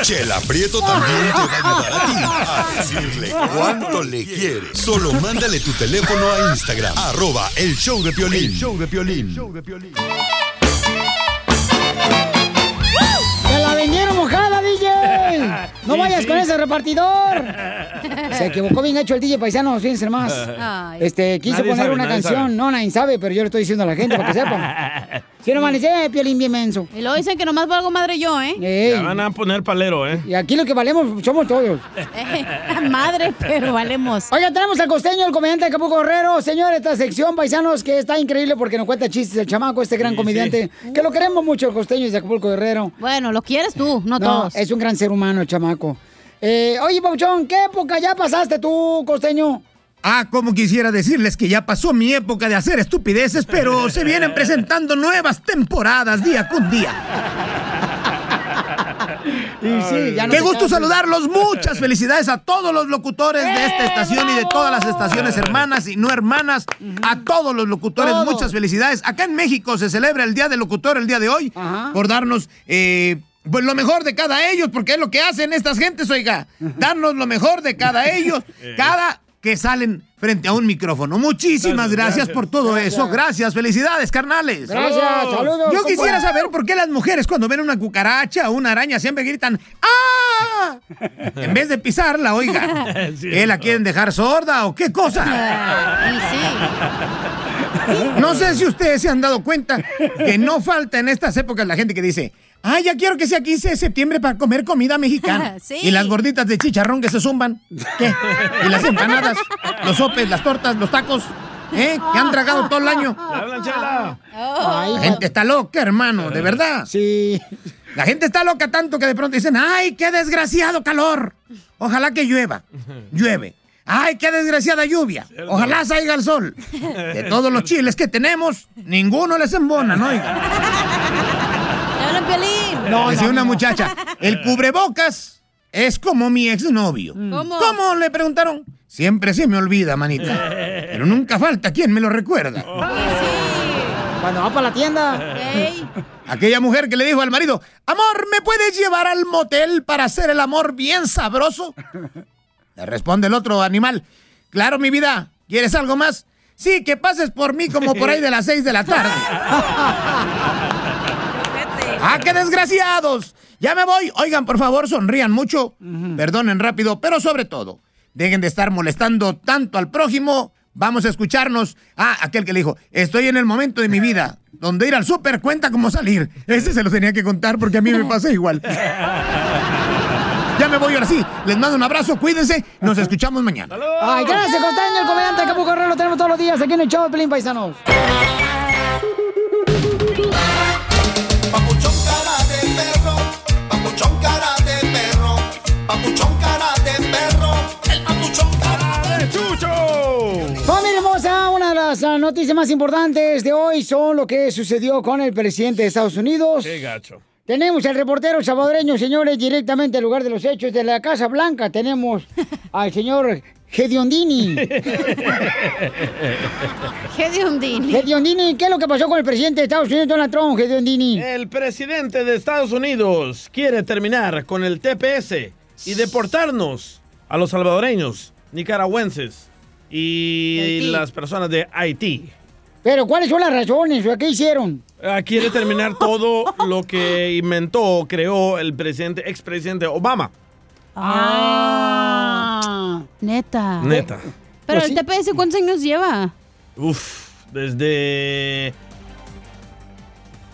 Chela Prieto también te va a ayudar a ti a decirle cuánto le quiere. Solo mándale tu teléfono a Instagram, arroba el show de Piolín. El show de Piolín. ¡Te la vendieron mojada, DJ! No Sí, vayas sí. con ese repartidor! Se equivocó bien hecho el DJ paisano, fíjense más. Ay. Este, quiso Nadie poner sabe, una canción. sabe. No, nadie sabe, pero yo le estoy diciendo a la gente para que sepan. Si no van a decir, eh, Piolín bien menso. Y luego dicen que nomás valgo madre yo, ¿eh? Ey, Ya van a poner palero, ¿eh? Y aquí lo que valemos somos todos. madre, pero valemos. Oiga, tenemos al costeño, el comediante de Acapulco Guerrero. Señor, esta sección, paisanos, que está increíble porque nos cuenta chistes el chamaco, este gran Sí, comediante. Que lo queremos mucho, el costeño de Acapulco Guerrero. Bueno, lo quieres tú, no, No, todos. es un gran ser humano chamaco. Eh, oye, Pauchón, ¿qué época ya pasaste tú, costeño? Ah, como quisiera decirles que ya pasó mi época de hacer estupideces, pero se vienen presentando nuevas temporadas día con día. Y sí, ya no Qué gusto canses. saludarlos. Muchas felicidades a todos los locutores de esta estación y de todas las estaciones hermanas y no hermanas. A todos los locutores, Todos. muchas felicidades. Acá en México se celebra el Día del Locutor el día de hoy por darnos eh, pues lo mejor de cada ellos, porque es lo que hacen estas gentes, oiga. Darnos lo mejor de cada ellos, cada que salen frente a un micrófono. Muchísimas Gracias, por todo Gracias. eso. Gracias, felicidades, carnales. Gracias, saludos, Yo quisiera saber por qué las mujeres cuando ven una cucaracha o una araña siempre gritan ¡Ah! En vez de pisarla, oiga. ¿Qué la quieren dejar sorda o qué cosa? Y sí. No sé si ustedes se han dado cuenta que no falta en estas épocas la gente que dice, ah, ya quiero que sea 15 de septiembre para comer comida mexicana. Sí. Y las gorditas de chicharrón que se zumban. ¿Qué? Y las empanadas, los sopes, las tortas, los tacos. ¿Eh? Que han tragado todo el año. La gente está loca, hermano, de verdad. Sí. La gente está loca tanto que de pronto dicen, ¡ay, qué desgraciado calor! Ojalá que llueva. Llueve. ¡Ay, qué desgraciada lluvia! Ojalá salga el sol. De todos los chiles que tenemos, ninguno les embona, ¿no? No, Decía no, una no. muchacha, el cubrebocas es como mi exnovio. ¿Cómo? ¿Cómo? Le preguntaron. Siempre se me olvida, manita. Pero nunca falta quien me lo recuerda. Cuando va para la tienda. Aquella mujer que le dijo al marido, amor, ¿me puedes llevar al motel para hacer el amor bien sabroso? Le responde el otro animal, claro, mi vida, ¿quieres algo más? Sí, que pases por mí como por ahí de las seis de la tarde. ¡Ah, qué desgraciados! Ya me voy. Oigan, por favor, sonrían mucho. Perdonen rápido, pero sobre todo, dejen de estar molestando tanto al prójimo. Vamos a escucharnos. Ah, aquel que le dijo, estoy en el momento de mi vida donde ir al súper cuenta como salir. Ese se lo tenía que contar porque a mí me pasa igual. Ya me voy ahora sí. Les mando un abrazo, cuídense. Nos escuchamos mañana. Ay, gracias, costeño, el comediante de Guerrero. Lo tenemos todos los días aquí en el show de Pelín Paisanos. Papuchón cara de perro, papuchón cara de perro, papuchón cara de perro, el papuchón cara de ¡Chucho! Familia hermosa, una de las ah, noticias más importantes de hoy son lo que sucedió con el presidente de Estados Unidos. ¡Qué gacho! Tenemos al reportero salvadoreño, señores, directamente al lugar de los hechos de la Casa Blanca. Tenemos al señor Gediondini. Gediondini. Gediondini, ¿qué es lo que pasó con el presidente de Estados Unidos, Donald Trump, Gediondini? El presidente de Estados Unidos quiere terminar con el TPS y deportarnos a los salvadoreños, nicaragüenses y Haití. las personas de Haití. Pero, ¿cuáles son las razones? o ¿Qué hicieron? Ah, quiere terminar todo lo que inventó o creó el presidente, expresidente Obama. Ah. Neta. Neta. Pero Pues el TPS, ¿cuántos años lleva? Uf, desde...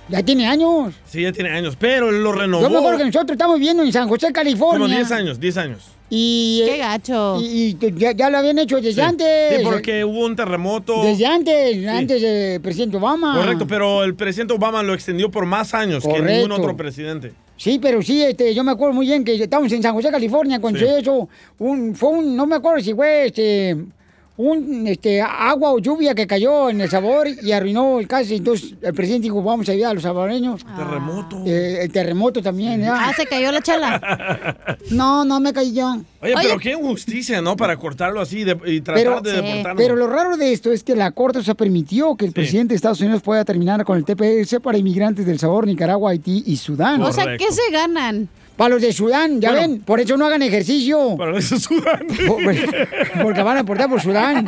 Ya tiene años. Sí, ya tiene años, pero él lo renovó. Yo me acuerdo que nosotros estamos viviendo en San José, California. Como 10 años, 10 años. Y, Qué gacho. Y, y ya, ya lo habían hecho desde Sí. antes. Sí, porque hubo un terremoto. Desde antes, antes del presidente Obama. Correcto, pero el presidente Obama lo extendió por más años que ningún otro presidente. Sí, pero sí, este, yo me acuerdo muy bien que estábamos en San José, California, cuando Sí. se hizo un, fue un, no me acuerdo si fue este, un, este, agua o lluvia que cayó en El Sabor y arruinó el caso. Entonces el presidente dijo, vamos a ayudar a los salvadoreños. Terremoto. Eh, el terremoto también, ¿ya? Ah, se cayó la chala. No, no me caí yo. Oye, pero qué injusticia, ¿no? Para cortarlo así de- y tratar Pero, de deportarlo. pero lo raro de esto es que la Corte o sea, permitió que el presidente de Estados Unidos pueda terminar con el TPS para inmigrantes del Salvador, Nicaragua, Haití y Sudán. O sea, ¿qué se ganan? Para los de Sudán, ya ven, por eso no hagan ejercicio. Para los de Sudán. Porque van a aportar por Sudán.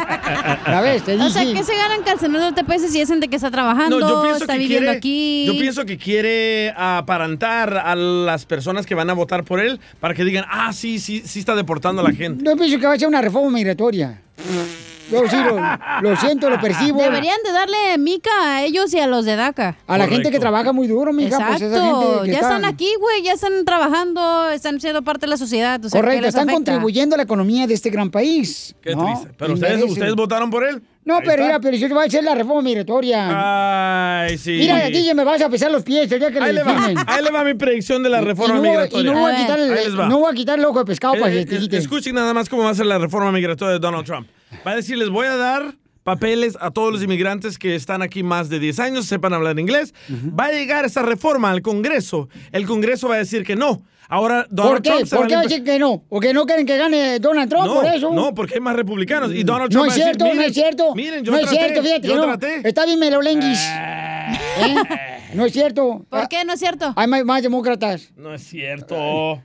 Ya ves, te O sea, dije. ¿qué se ganan cancelando el TPS si es gente que está trabajando, No, yo pienso está que viviendo quiere, aquí? Yo pienso que quiere aparentar a las personas que van a votar por él para que digan, ah, sí, sí, sí está deportando a la gente. Yo pienso que va a ser una reforma migratoria. Yo sí, lo, lo siento, lo percibo. Deberían de darle mica a ellos y a los de DACA. A la gente que trabaja muy duro, mija, pues esa Exacto. gente que ya está- están aquí, güey, ya están trabajando, están siendo parte de la sociedad. O sea, ¿qué Correcto, les están afecta? contribuyendo a la economía de este gran país. Qué ¿no? triste. Pero ustedes, ustedes votaron por él. No, Ahí pero está. mira, pero yo te voy a hacer la reforma migratoria. Ay, sí. Mira, DJ, me vas a pesar los pies el día que Ahí le le, va, ahí le va mi predicción de la reforma y no, voy- migratoria. Y no voy a quitar el, les va. no voy a quitar el ojo de pescado para Eh, que eh, te. Escuchen nada más cómo va a ser la reforma migratoria de Donald Trump. Va a decir, les voy a dar papeles a todos los inmigrantes que están aquí más de 10 años, sepan hablar inglés. Va a llegar esa reforma al Congreso. El Congreso va a decir que no. Ahora Donald ¿Por qué? Trump se ¿Por qué va a decir que no? ¿O que no quieren que gane Donald Trump no, por eso? no, porque hay más republicanos. Y Donald No Trump es va a decir, cierto, no "Miren, es cierto. Miren, yo no es traté, cierto, fíjate yo no. traté". Ah. Está bien melolenguis. ¿Eh? No es cierto. ¿Por qué no es cierto? Hay más, más demócratas. No es cierto.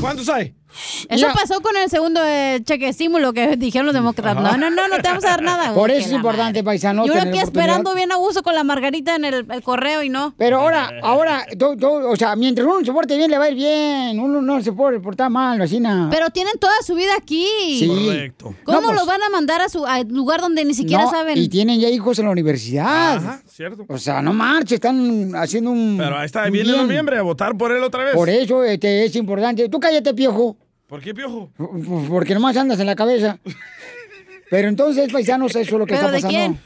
¿Cuántos hay? Eso pasó con el segundo eh, cheque estímulo que dijeron los demócratas. No, no, no, no te vamos a dar nada. Por eso es importante, paisano. Yo tener aquí esperando bien a gusto con la margarita en el, el correo y no. Pero ahora, ahora, o sea, mientras uno se porte bien, le va a ir bien. Uno no se puede portar mal, vecina. Pero tienen toda su vida aquí. Sí. Correcto. ¿Cómo No, pues- los van a mandar a su lugar donde ni siquiera No, saben? Y tienen ya hijos en la universidad. Ajá, cierto. O sea, no marche, están haciendo un. Pero ahí está, viene noviembre a votar por él otra vez. Por eso este, es importante. Tú cállate, piojo. ¿Por qué, piojo? Porque nomás andas en la cabeza. Pero entonces, paisanos, eso es lo que ¿Pero está de pasando.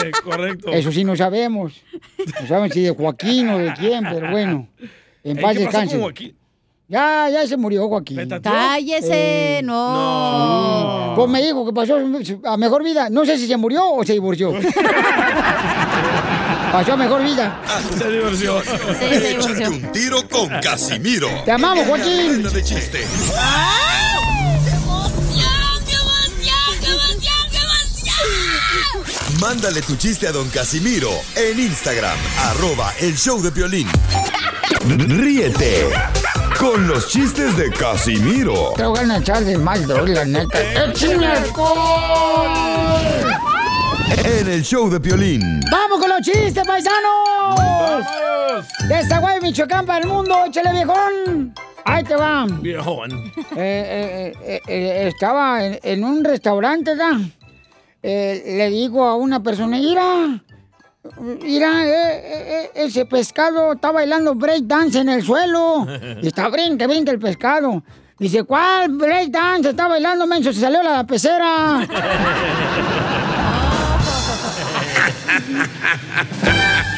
quién? Correcto. Eso sí no sabemos. No saben si de Joaquín o de quién, pero bueno. En Ey, paz ¿Qué pasó descanse. con Joaquín? Ya, ya se murió Joaquín. Cállese, Eh, no. Pues me dijo que pasó a mejor vida. No sé si se murió o se divorció. pasó mejor vida. Se divorció. Échate un tiro con Casimiro. Te amamos, Joaquín. de chiste. Mándale tu chiste a don Casimiro en Instagram, arroba el show de violín. Ríete con los chistes de Casimiro Te voy a echar de mal, la neta. ¡Échame alcohol! En el show de violín. ¡Vamos con los chistes, paisanos! ¡Vamos! De Zaguay, Michoacán para el mundo, échale viejón. Ahí te va. Viejón. Eh, eh, eh, eh, estaba en, en un restaurante, ¿verdad? Eh, le digo a una persona, mira, mira, eh, eh, eh, ese pescado está bailando break dance en el suelo. Y está brinca, brinca el pescado. Dice, ¿cuál break dance? Está bailando, menso, se salió la pecera.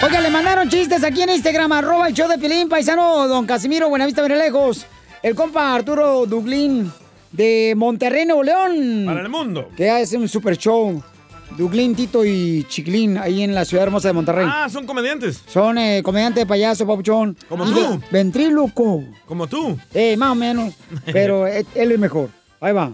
Oiga, le mandaron chistes aquí en Instagram, arroba el show de Pilín, paisano, don Casimiro, Buenavista, lejos. El compa Arturo Dublín de Monterrey, Nuevo León. Para el mundo. Que hace un super show. Dublín, Tito y Chiclín, ahí en la ciudad hermosa de Monterrey. Ah, son comediantes. Son eh, comediantes de payaso, papuchón. Como tú. Ventríloco. Como tú. Eh, más o menos. Pero él es mejor. Ahí va.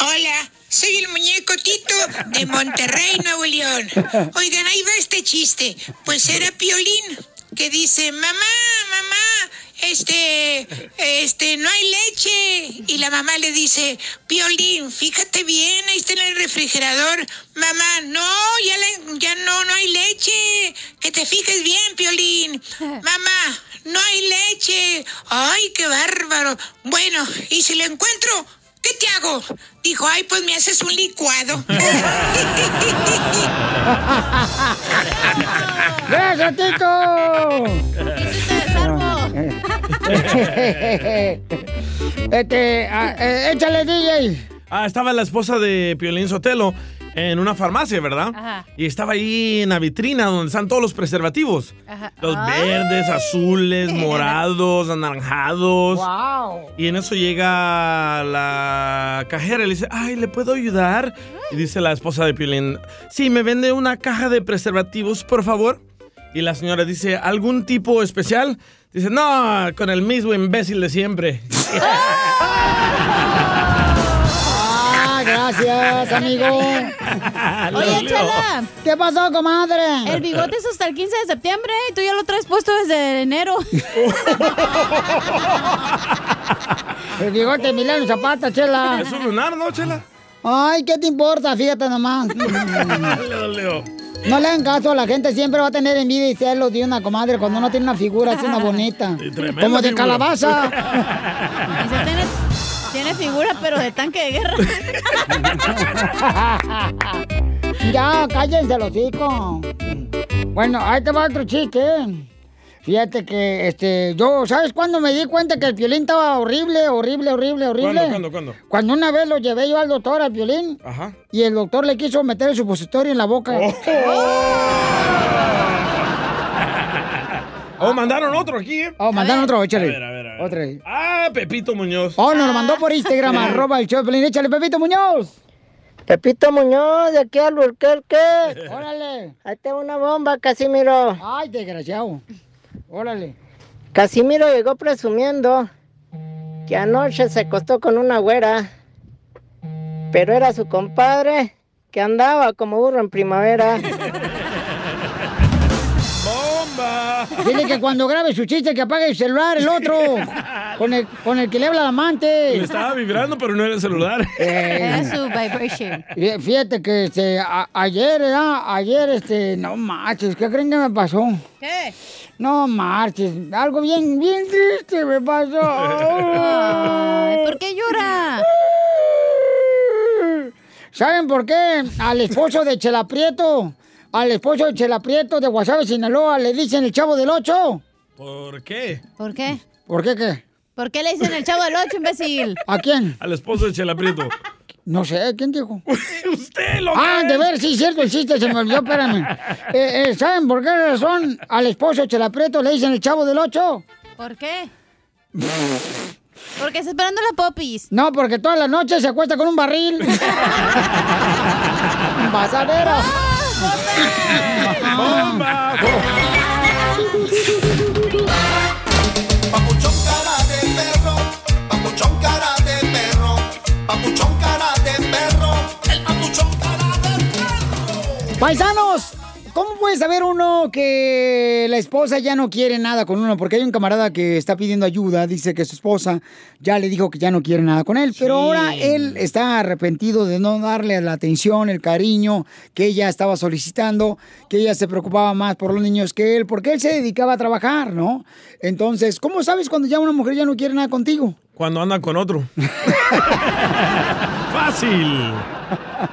Hola, soy el muñeco Tito de Monterrey, Nuevo León. Oigan, ahí va este chiste. Pues era Piolín que dice, mamá, mamá, este, este, no hay leche. Y la mamá le dice, Piolín, fíjate bien, ahí está en el refrigerador. Mamá, no, ya, ya no, no hay leche. Que te fijes bien, Piolín. Mamá, no hay leche. Ay, qué bárbaro. Bueno, y si lo encuentro, ¿qué te hago? Dijo, ay, pues me haces un licuado. ¡Gracias, Tito! este, ah, eh, échale, DJ. Ah, estaba la esposa de Piolín Sotelo en una farmacia, ¿verdad? Ajá. Y estaba ahí en la vitrina donde están todos los preservativos. Ajá. Los verdes, azules, morados, anaranjados. ¡Wow! Y en eso llega la cajera y le dice, ay, ¿le puedo ayudar? Y dice la esposa de Piolín, sí, ¿me vende una caja de preservativos, por favor? Y la señora dice, ¿algún tipo especial? Dice, no, con el mismo imbécil de siempre. Gracias, amigo. Oye, Chela. ¿Qué pasó, comadre? El bigote es hasta el 15 de septiembre y tú ya lo traes puesto desde enero. El bigote Milano Zapata, chela. Es un lunar, ¿no, Chela? Ay, ¿qué te importa? Fíjate nomás. No le hagan caso, la gente siempre va a tener envidia y celos de una comadre cuando uno tiene una figura así, una bonita. Como de figura. calabaza. Tiene figura, pero de tanque de guerra. ya, cállense los hijos. Bueno, ahí te va otro chiste. Fíjate que, este, yo, ¿sabes cuándo me di cuenta que el violín estaba horrible, horrible, horrible, horrible? ¿Cuándo, cuándo, cuándo? Cuando una vez lo llevé yo al doctor, al violín, Ajá. y el doctor le quiso meter el supositorio en la boca. Oh, mandaron otro aquí, ¿eh? Oh, mandaron otro, échale. A ver, a ver, a ver. Otra. Ah, Pepito Muñoz. Oh, nos lo mandó por Instagram, arroba el show de. Échale, Pepito Muñoz. Pepito Muñoz, de aquí a Lurquerque. Órale. Ahí tengo una bomba, Casimiro. Ay, desgraciado. Órale. Casimiro llegó presumiendo que anoche se acostó con una güera, pero era su compadre que andaba como burro en primavera. Dile que cuando grabe su chiste que apague el celular, el otro. Con el, con el que le habla al amante. Le estaba vibrando, pero no era el celular. Eh, Era su vibration. Fí- Fíjate que este, a- ayer, ¿verdad? Ayer, este, no marches, ¿qué creen que me pasó? ¿Qué? No marches, algo bien, bien triste me pasó. Ay, ¿Por qué llora? ¿Saben por qué? Al esposo de Chela Prieto, al esposo de Chela Prieto de Guasave, Sinaloa, le dicen el chavo del ocho. ¿Por qué? ¿Por qué? ¿Por qué qué? ¿Por qué le dicen el chavo del 8, imbécil? ¿A quién? Al esposo de Chela Prieto. No sé, ¿quién dijo? Usted lo Ah, de ver, sí, cierto, el chiste, se me olvidó, espérame. Eh, eh, ¿Saben por qué razón al esposo de Chela Prieto le dicen el chavo del ocho? ¿Por qué? Porque está esperando la popis. No, porque toda la noche se acuesta con un barril. Basadero. Papuchón cara de perro, papuchón cara de perro, papuchón cara de perro, el papuchón cara de perro. Paisanos, ¿cómo puede saber uno que la esposa ya no quiere nada con uno? Porque hay un camarada que está pidiendo ayuda, dice que su esposa ya le dijo que ya no quiere nada con él, pero ahora él está arrepentido de no darle la atención, el cariño que ella estaba solicitando, que ella se preocupaba más por los niños que él, porque él se dedicaba a trabajar, ¿no? Entonces, ¿cómo sabes cuando ya una mujer ya no quiere nada contigo? Cuando anda con otro. Fácil.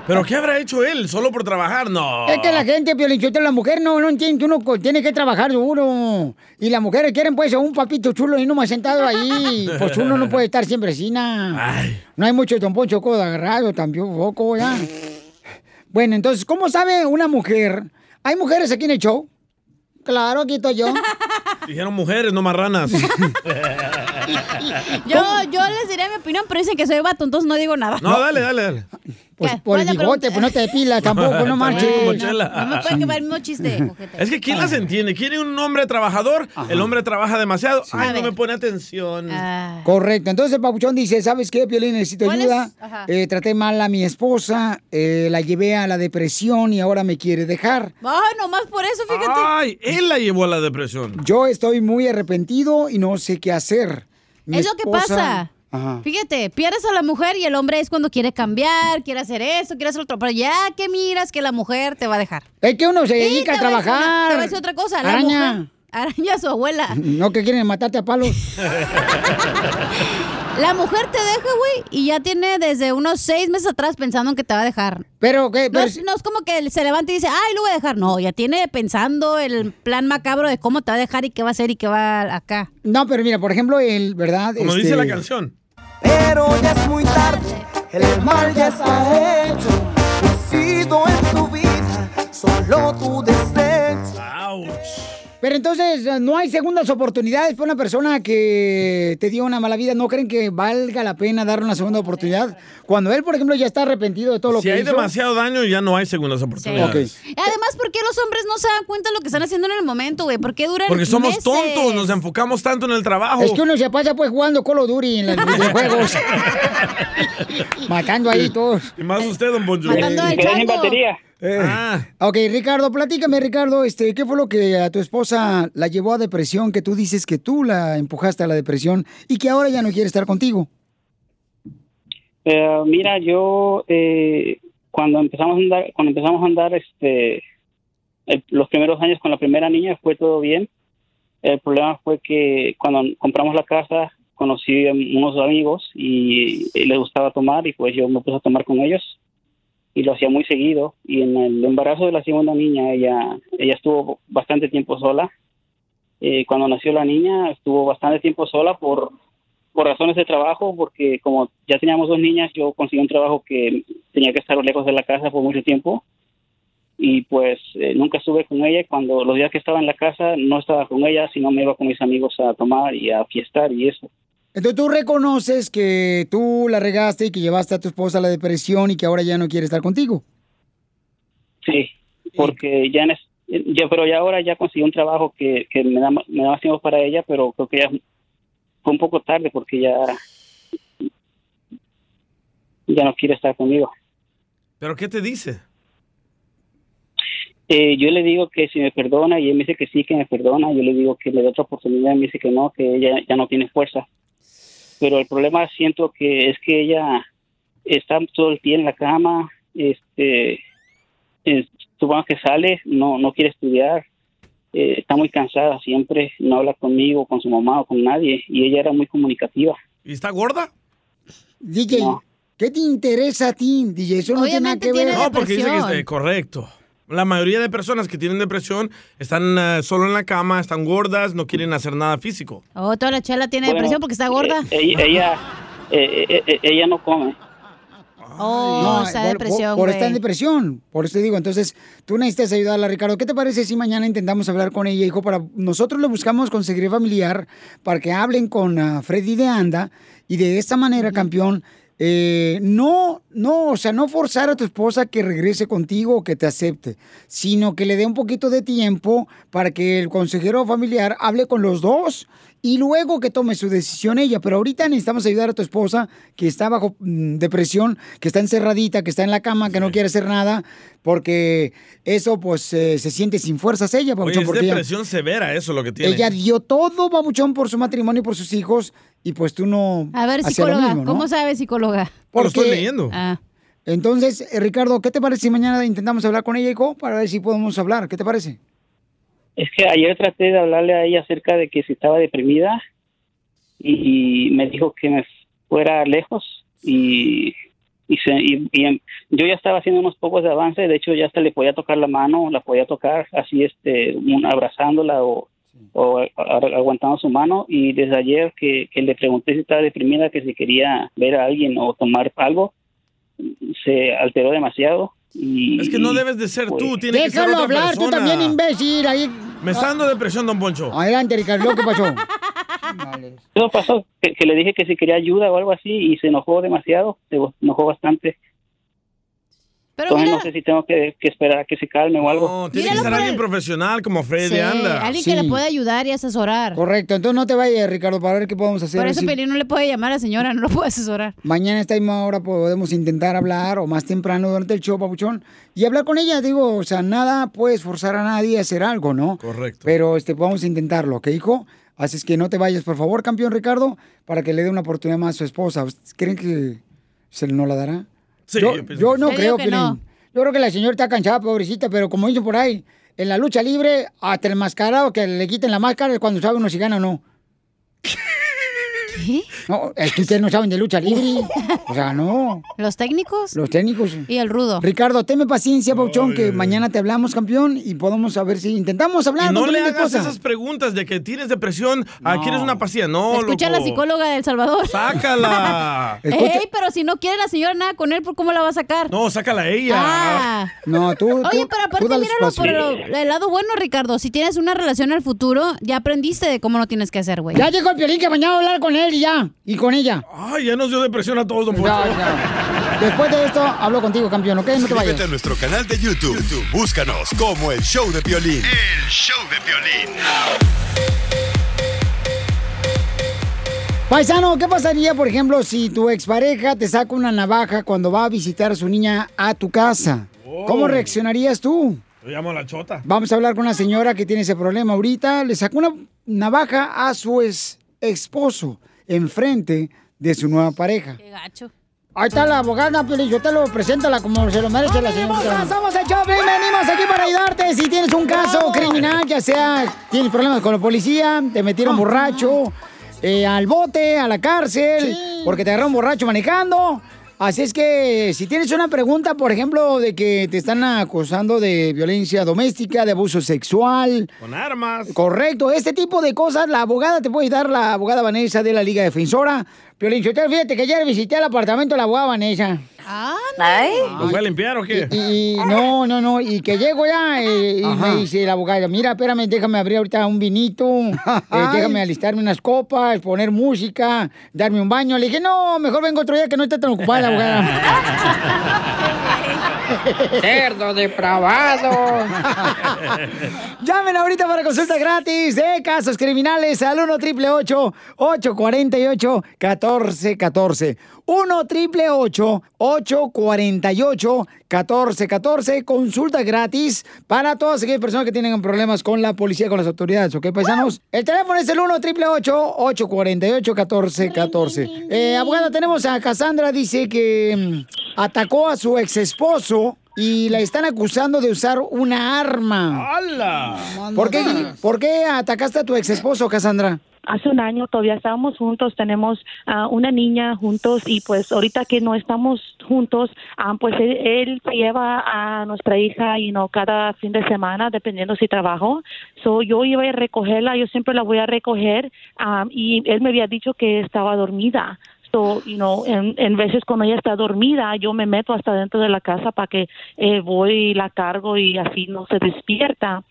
¿Pero qué habrá hecho él? ¿Solo por trabajar? No. Es que la gente, Piolinchotelo, la mujer no, no entiende que uno tiene que trabajar duro. Y las mujeres quieren pues a un papito chulo y no más sentado ahí. Pues uno no puede estar siempre na. No hay mucho Don Poncho Codo agarrado, también poco, ya. Bueno, entonces, ¿cómo sabe una mujer? ¿Hay mujeres aquí en el show? Claro, aquí estoy yo. Dijeron mujeres, no marranas. Yo, yo les diré mi opinión, pero dicen que soy vato, entonces no digo nada. No, dale, dale, dale. Pues ¿Qué? por el ¿Cuál es la bigote, pues no te depilas tampoco, no marches. No me puede quemar el mismo chiste. Es que ¿quién las entiende? ¿Quiere un hombre trabajador? El hombre trabaja demasiado. Ay, A no me pone atención. Correcto. Entonces el papuchón dice, ¿sabes qué, Piolín? Necesito ayuda. Eh, traté mal a mi esposa, eh, la llevé a la depresión y ahora me quiere dejar. Ay, nomás por eso, fíjate. Ay, él la llevó a la depresión. Yo estoy muy arrepentido y no sé qué hacer. Mi Es lo que pasa. Ajá. Fíjate, pierdes a la mujer y el hombre es cuando quiere cambiar, quiere hacer eso, quiere hacer otro. Pero ya que miras que la mujer te va a dejar. Es que uno se dedica a una- trabajar. Te voy a decir otra cosa. La Araña. mujer. Araña a su abuela. No que quieren matarte a palos. La mujer te deja, güey, y ya tiene desde unos seis meses atrás pensando en que te va a dejar. Pero, ¿qué? No, Pero- es, no es como que se levanta y dice, ay, lo voy a dejar. No, ya tiene pensando el plan macabro de cómo te va a dejar y qué va a hacer y qué va acá. No, pero mira, por ejemplo, el, ¿verdad? Como Este, dice la canción. Pero ya es muy tarde, el mal ya está hecho. He sido en tu vida, solo tu desecho. Pero entonces, no hay segundas oportunidades para una persona que te dio una mala vida. ¿No creen que valga la pena darle una segunda oportunidad? Cuando él, por ejemplo, ya está arrepentido de todo lo Si que hay hizo. demasiado daño, ya no hay segundas oportunidades. Además, ¿por qué los hombres no se dan cuenta de lo que están haciendo en el momento, güey? ¿Por qué duran Porque somos meses? tontos, nos enfocamos tanto en el trabajo. Es que uno se pasa pues jugando Call of Duty en los videojuegos. Matando ahí todos. Y más usted, don Bonjo. Matando al sin chango. batería. Eh, Ah. Ok, Ricardo, platícame, Ricardo, este, ¿qué fue lo que a tu esposa la llevó a depresión? Que tú dices que tú la empujaste a la depresión y que ahora ya no quiere estar contigo. Eh, mira, yo eh, cuando empezamos a andar, cuando empezamos a andar, este, el- los primeros años con la primera niña fue todo bien. El problema fue que cuando compramos la casa conocí a unos amigos y, y les gustaba tomar y pues yo me puse a tomar con ellos y lo hacía muy seguido y en el embarazo de la segunda niña ella ella estuvo bastante tiempo sola. Eh, cuando nació la niña estuvo bastante tiempo sola por por razones de trabajo, porque como ya teníamos dos niñas, yo conseguí un trabajo que tenía que estar lejos de la casa por mucho tiempo y pues eh, nunca estuve con ella. Cuando los días que estaba en la casa no estaba con ella, sino me iba con mis amigos a tomar y a fiestar y eso. Entonces tú reconoces que tú la regaste y que llevaste a tu esposa a la depresión y que ahora ya no quiere estar contigo. Sí, porque ya en es- ya, pero ya ahora ya conseguí un trabajo que, que me da me da más tiempo para ella, pero creo que ya fue un poco tarde porque ya ya no quiere estar conmigo. ¿Pero qué te dice? Eh, yo le digo que si me perdona y él me dice que sí, que me perdona. Yo le digo que le dé otra oportunidad y me dice que no, que ella ya no tiene fuerza. Pero el problema siento que es que ella está todo el día en la cama, este, es, supongo que sale, no, no quiere estudiar, eh, está muy cansada siempre, no habla conmigo, con su mamá o con nadie. Y ella era muy comunicativa. ¿Y está gorda? DJ, ¿qué te interesa a ti, DJ? Eso no tiene nada que ver. No, porque dice que es correcto. La mayoría de personas que tienen depresión están eh, solo en la cama, están gordas, no quieren hacer nada físico. Oh, toda la chela tiene Bueno, depresión porque está gorda. eh, ella, ella, eh, eh, eh, ella no come. oh, está por- depresión, Por, estar en depresión. Por eso te digo, entonces, tú necesitas ayudarla, Ricardo. ¿Qué te parece si mañana intentamos hablar con ella, hijo? Para nosotros le buscamos conseguir familiar para que hablen con ah, Freddy de Anda y de esta manera, campeón, eh, no, no, o sea, no forzar a tu esposa que regrese contigo o que te acepte, sino que le dé un poquito de tiempo para que el consejero familiar hable con los dos y luego que tome su decisión ella. Pero ahorita necesitamos ayudar a tu esposa que está bajo mm, depresión, que está encerradita, que está en la cama, que no quiere hacer nada, porque eso pues eh, se siente sin fuerzas ella, Oye, babuchón, es porque ella, depresión severa, eso es lo que tiene. ella dio todo, babuchón, por su matrimonio y por sus hijos, y pues tú no A ver, lo psicóloga, mismo, ¿no? ¿cómo sabe psicóloga? Porque- Ah. Entonces, eh, Ricardo, ¿qué te parece si mañana intentamos hablar con ella, hijo? Para ver si podemos hablar. ¿Qué te parece? Es que ayer traté de hablarle a ella acerca de que si estaba deprimida y me dijo que me fuera lejos y, y, se- y- y em- yo ya estaba haciendo unos pocos de avance, de hecho ya hasta le podía tocar la mano, la podía tocar así, este, un- abrazándola o, o a- a- aguantando su mano y desde ayer que, que le pregunté si estaba deprimida, que si quería ver a alguien o tomar algo, se alteró demasiado. Y, Es que no debes de ser tú, tiene que ser Déjalo otra hablar, tú también, imbécil. Ahí. Me está dando depresión, don Poncho. Adelante, Ricardo, ¿qué pasó? Eso pasó, que, que le dije que si quería ayuda o algo así y se enojó demasiado, se enojó bastante. Pero Entonces mira- no sé si tengo que, que esperar a que se calme o algo. No, tiene que ser alguien profesional como Freddy Sí, anda. alguien que le pueda ayudar y asesorar. Correcto, entonces no te vayas, Ricardo, para ver qué podemos hacer. Por eso si Pelín no le puede llamar a la señora, no lo puede asesorar. Mañana a esta misma hora podemos intentar hablar o más temprano durante el show, papuchón, y hablar con ella. Digo, o sea, nada puedes forzar a nadie a hacer algo, ¿no? Correcto. Pero este, vamos a intentarlo, ¿ok, hijo? Así es que no te vayas, por favor, campeón Ricardo, para que le dé una oportunidad más a su esposa. ¿Creen que se no la dará? Sí, yo, yo no creo que no. Yo creo que la señora está cansada, pobrecita, pero como dice por ahí, en la lucha libre, hasta el mascarado que le quiten la máscara es cuando sabe uno si gana o no. No, es que ustedes no saben de lucha libre. O sea, no. ¿Los técnicos? Los técnicos. Y el rudo. Ricardo, tenme paciencia, Pauchón, que mañana te hablamos, campeón, y podemos a ver si intentamos hablar Y no le hagas cosas. esas preguntas de que tienes depresión, ah, quieres una pastilla. No, Escucha a la psicóloga de El Salvador. Sácala. Ey, pero si no quiere la señora nada con él, ¿por ¿cómo la va a sacar? No, sácala a ella. Ah. No, tú. Oye, pero aparte míralo por el, el lado bueno, Ricardo. Si tienes una relación al futuro, ya aprendiste de cómo no tienes que hacer, güey. Ya llegó el piolín que mañana va a hablar con él y ya. Y con ella. Ay, ya nos dio depresión a todos, don Poncho. Ya, ya. Después de esto, hablo contigo, campeón, ¿ok? No te vayas. a nuestro canal de YouTube. YouTube, Búscanos como El Show de Piolín. El Show de Piolín. Paisano, ¿qué pasaría, por ejemplo, si tu expareja te saca una navaja cuando va a visitar a su niña a tu casa? ¿Cómo reaccionarías tú? Lo llamo a la chota. Vamos a hablar con una señora que tiene ese problema ahorita. Le sacó una navaja a su ex esposo enfrente de su nueva pareja. Qué gacho. Ahí está la abogada, Piolín, yo te lo preséntala como se lo merece la señorita. Somos el Choplin, venimos aquí para ayudarte. Si tienes un caso criminal, ya sea tienes problemas con la policía, te metieron borracho, eh, al bote, a la cárcel, porque te agarraron borracho manejando. Así es que si tienes una pregunta, por ejemplo, de que te están acusando de violencia doméstica, de abuso sexual, Con armas. Correcto, este tipo de cosas, la abogada te puede dar, la abogada Vanessa de la Liga Defensora. Piolín, fíjate que ayer visité el apartamento de la abogada Vanessa. Ay. ¿Lo fue a limpiar o qué? Y, y no, no, no, y que llego ya eh, y Ajá. me dice la abogada, mira, espérame, déjame abrir ahorita un vinito, eh, déjame alistarme unas copas, poner música, darme un baño. Le dije, no, mejor vengo otro día que no esté tan ocupada la abogada. Cerdo depravado. Llamen ahorita para consulta gratis de casos criminales al 1 triple 848 1414 1 triple 848 1414 Consulta gratis para todas aquellas personas que tienen problemas con la policía, con las autoridades, ¿ok, paisanos? El teléfono es el 1 triple 848 1414 eh, Abogada, tenemos a Cassandra, dice que mm, atacó a su ex esposo y la están acusando de usar una arma. ¡Hala! ¿Por qué, ¿Por qué atacaste a tu ex esposo, Cassandra? Hace un año todavía estábamos juntos, tenemos ah, una niña juntos y pues ahorita que no estamos juntos, ah, pues él, lleva a nuestra hija y no cada fin de semana, dependiendo si trabajo. So, yo iba a recogerla, yo siempre la voy a recoger ah, y él me había dicho que estaba dormida. So, you know, en, en veces cuando ella está dormida, yo me meto hasta dentro de la casa para que eh, voy y la cargo y así no se despierta.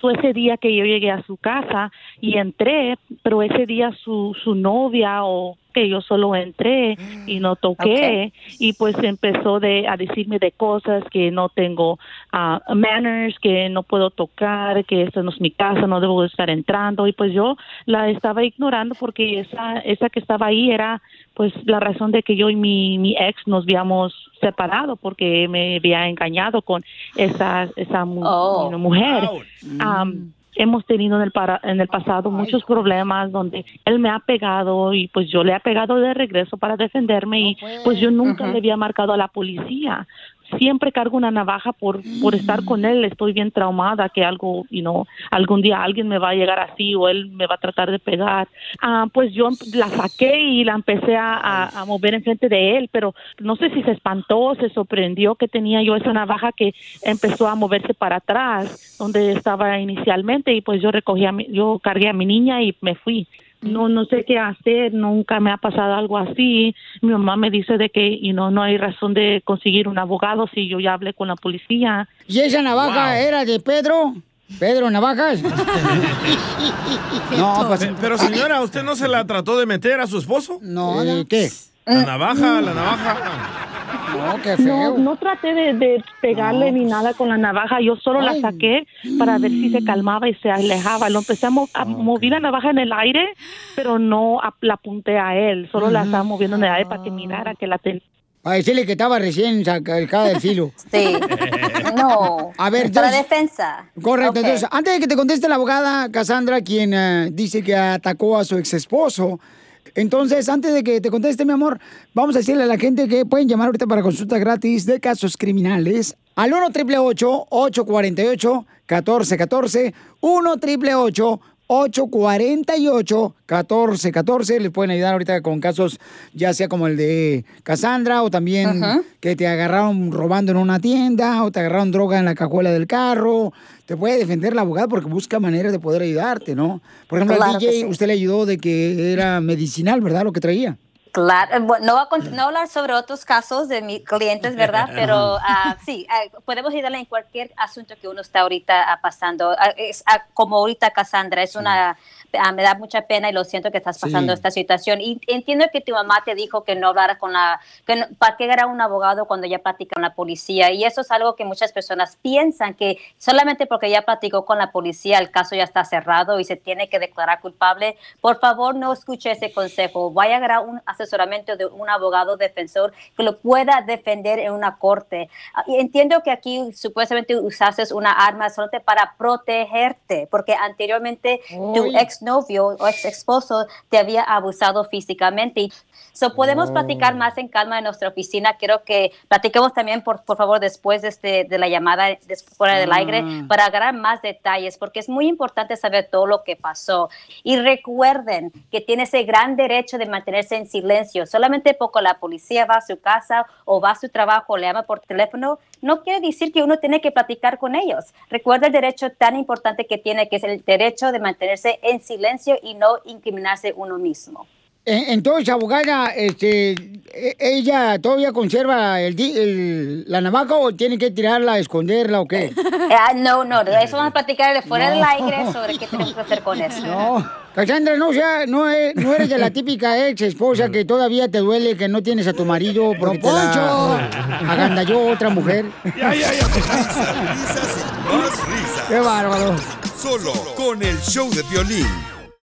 So, ese día que yo llegué a su casa y entré, pero ese día su, su novia o que yo solo entré y no toqué y pues empezó de, a decirme de cosas que no tengo ah, manners, que no puedo tocar, que esta no es mi casa, no debo de estar entrando y pues yo la estaba ignorando porque esa, esa que estaba ahí era pues la razón de que yo y mi, mi ex nos habíamos separado porque me había engañado con esa, esa mu- Oh. mujer. Hemos tenido en el, para- en el pasado muchos problemas donde él me ha pegado y pues yo le he pegado de regreso para defenderme y pues yo nunca le había marcado a la policía. Siempre cargo una navaja por, por estar con él. Estoy bien traumada que algo, you know, algún día alguien me va a llegar así o él me va a tratar de pegar. Ah, pues yo la saqué y la empecé a, a, mover enfrente de él, pero no sé si se espantó, se sorprendió que tenía yo esa navaja que empezó a moverse para atrás, donde estaba inicialmente, y pues yo recogí a mi, yo cargué a mi niña y me fui. No, no sé qué hacer, nunca me ha pasado algo así. Mi mamá me dice de que you know, no hay razón de conseguir un abogado si yo ya hablé con la policía. ¿Y esa navaja era de Pedro? ¿Pedro Navajas? no, pues... Pe- Pero señora, ¿usted no se la trató de meter a su esposo? No, ¿Qué? La navaja, la navaja. No, qué No, no traté de, de pegarle ni nada con la navaja, yo solo la saqué para ver si se calmaba y se alejaba. Lo empecé a, mo- a mover la navaja en el aire, pero no a- la apunté a él, solo la estaba moviendo en el aire para que mirara que la tenía. Para decirle que estaba recién sacada del filo. Sí. No. A ver, Para entonces- defensa. Correcto. Entonces, antes de que te conteste la abogada Cassandra, quien eh, dice que atacó a su ex esposo, entonces, antes de que te conteste, mi amor, vamos a decirle a la gente que pueden llamar ahorita para consulta gratis de casos criminales al 1 888 848 1414 1 888 1-848-1414. Les pueden ayudar ahorita con casos, ya sea como el de Cassandra, o también Ajá. que te agarraron robando en una tienda, o te agarraron droga en la cajuela del carro. Te puede defender la abogada porque busca maneras de poder ayudarte, ¿no? Por ejemplo, Claro al DJ, sí. usted le ayudó de que era medicinal, ¿verdad? Lo que traía. Claro, eh, bueno, no voy a no voy a hablar sobre otros casos de mis clientes, ¿verdad? Pero ah, sí, ah, podemos ayudarle en cualquier asunto que uno está ahorita ah, pasando. Es, como ahorita, Cassandra, es una, ah, me da mucha pena y lo siento que estás pasando Sí. esta situación. Y entiendo que tu mamá te dijo que no hablara con la, que no- para qué era un abogado cuando ya platica con la policía. Y eso es algo que muchas personas piensan que solamente porque ya platicó con la policía el caso ya está cerrado y se tiene que declarar culpable. Por favor, no escuche ese consejo. Vaya a agarrar un asesoramiento de un abogado defensor que lo pueda defender en una corte. Ah, y Entiendo que aquí supuestamente usaste una arma solamente para protegerte, porque anteriormente tu Uy. Exnovio o ex esposo te había abusado físicamente. So, podemos Oh. platicar más en calma en nuestra oficina. Quiero que platiquemos también, por, por favor, después de, este, de la llamada, fuera del Ah. aire, para agarrar más detalles, porque es muy importante saber todo lo que pasó. Y recuerden que tiene ese gran derecho de mantenerse en silencio. Solamente porque la policía va a su casa o va a su trabajo le llama por teléfono, no quiere decir que uno tiene que platicar con ellos. Recuerda el derecho tan importante que tiene, que es el derecho de mantenerse en silencio y no incriminarse uno mismo. Eh, Entonces, abogada, este, e- ¿ella todavía conserva el, la navaja o tiene que tirarla, esconderla o qué? Ah, no, no, de eso vamos a platicar de fuera del aire sobre qué tenemos que hacer con eso. No, Cassandra, no, sea, no, e- no eres de la típica ex esposa que todavía te duele que no tienes a tu marido porque te la agandalló otra mujer. Ya, ya, ya. Risas y más risas. Qué bárbaro. Solo con el show de violín.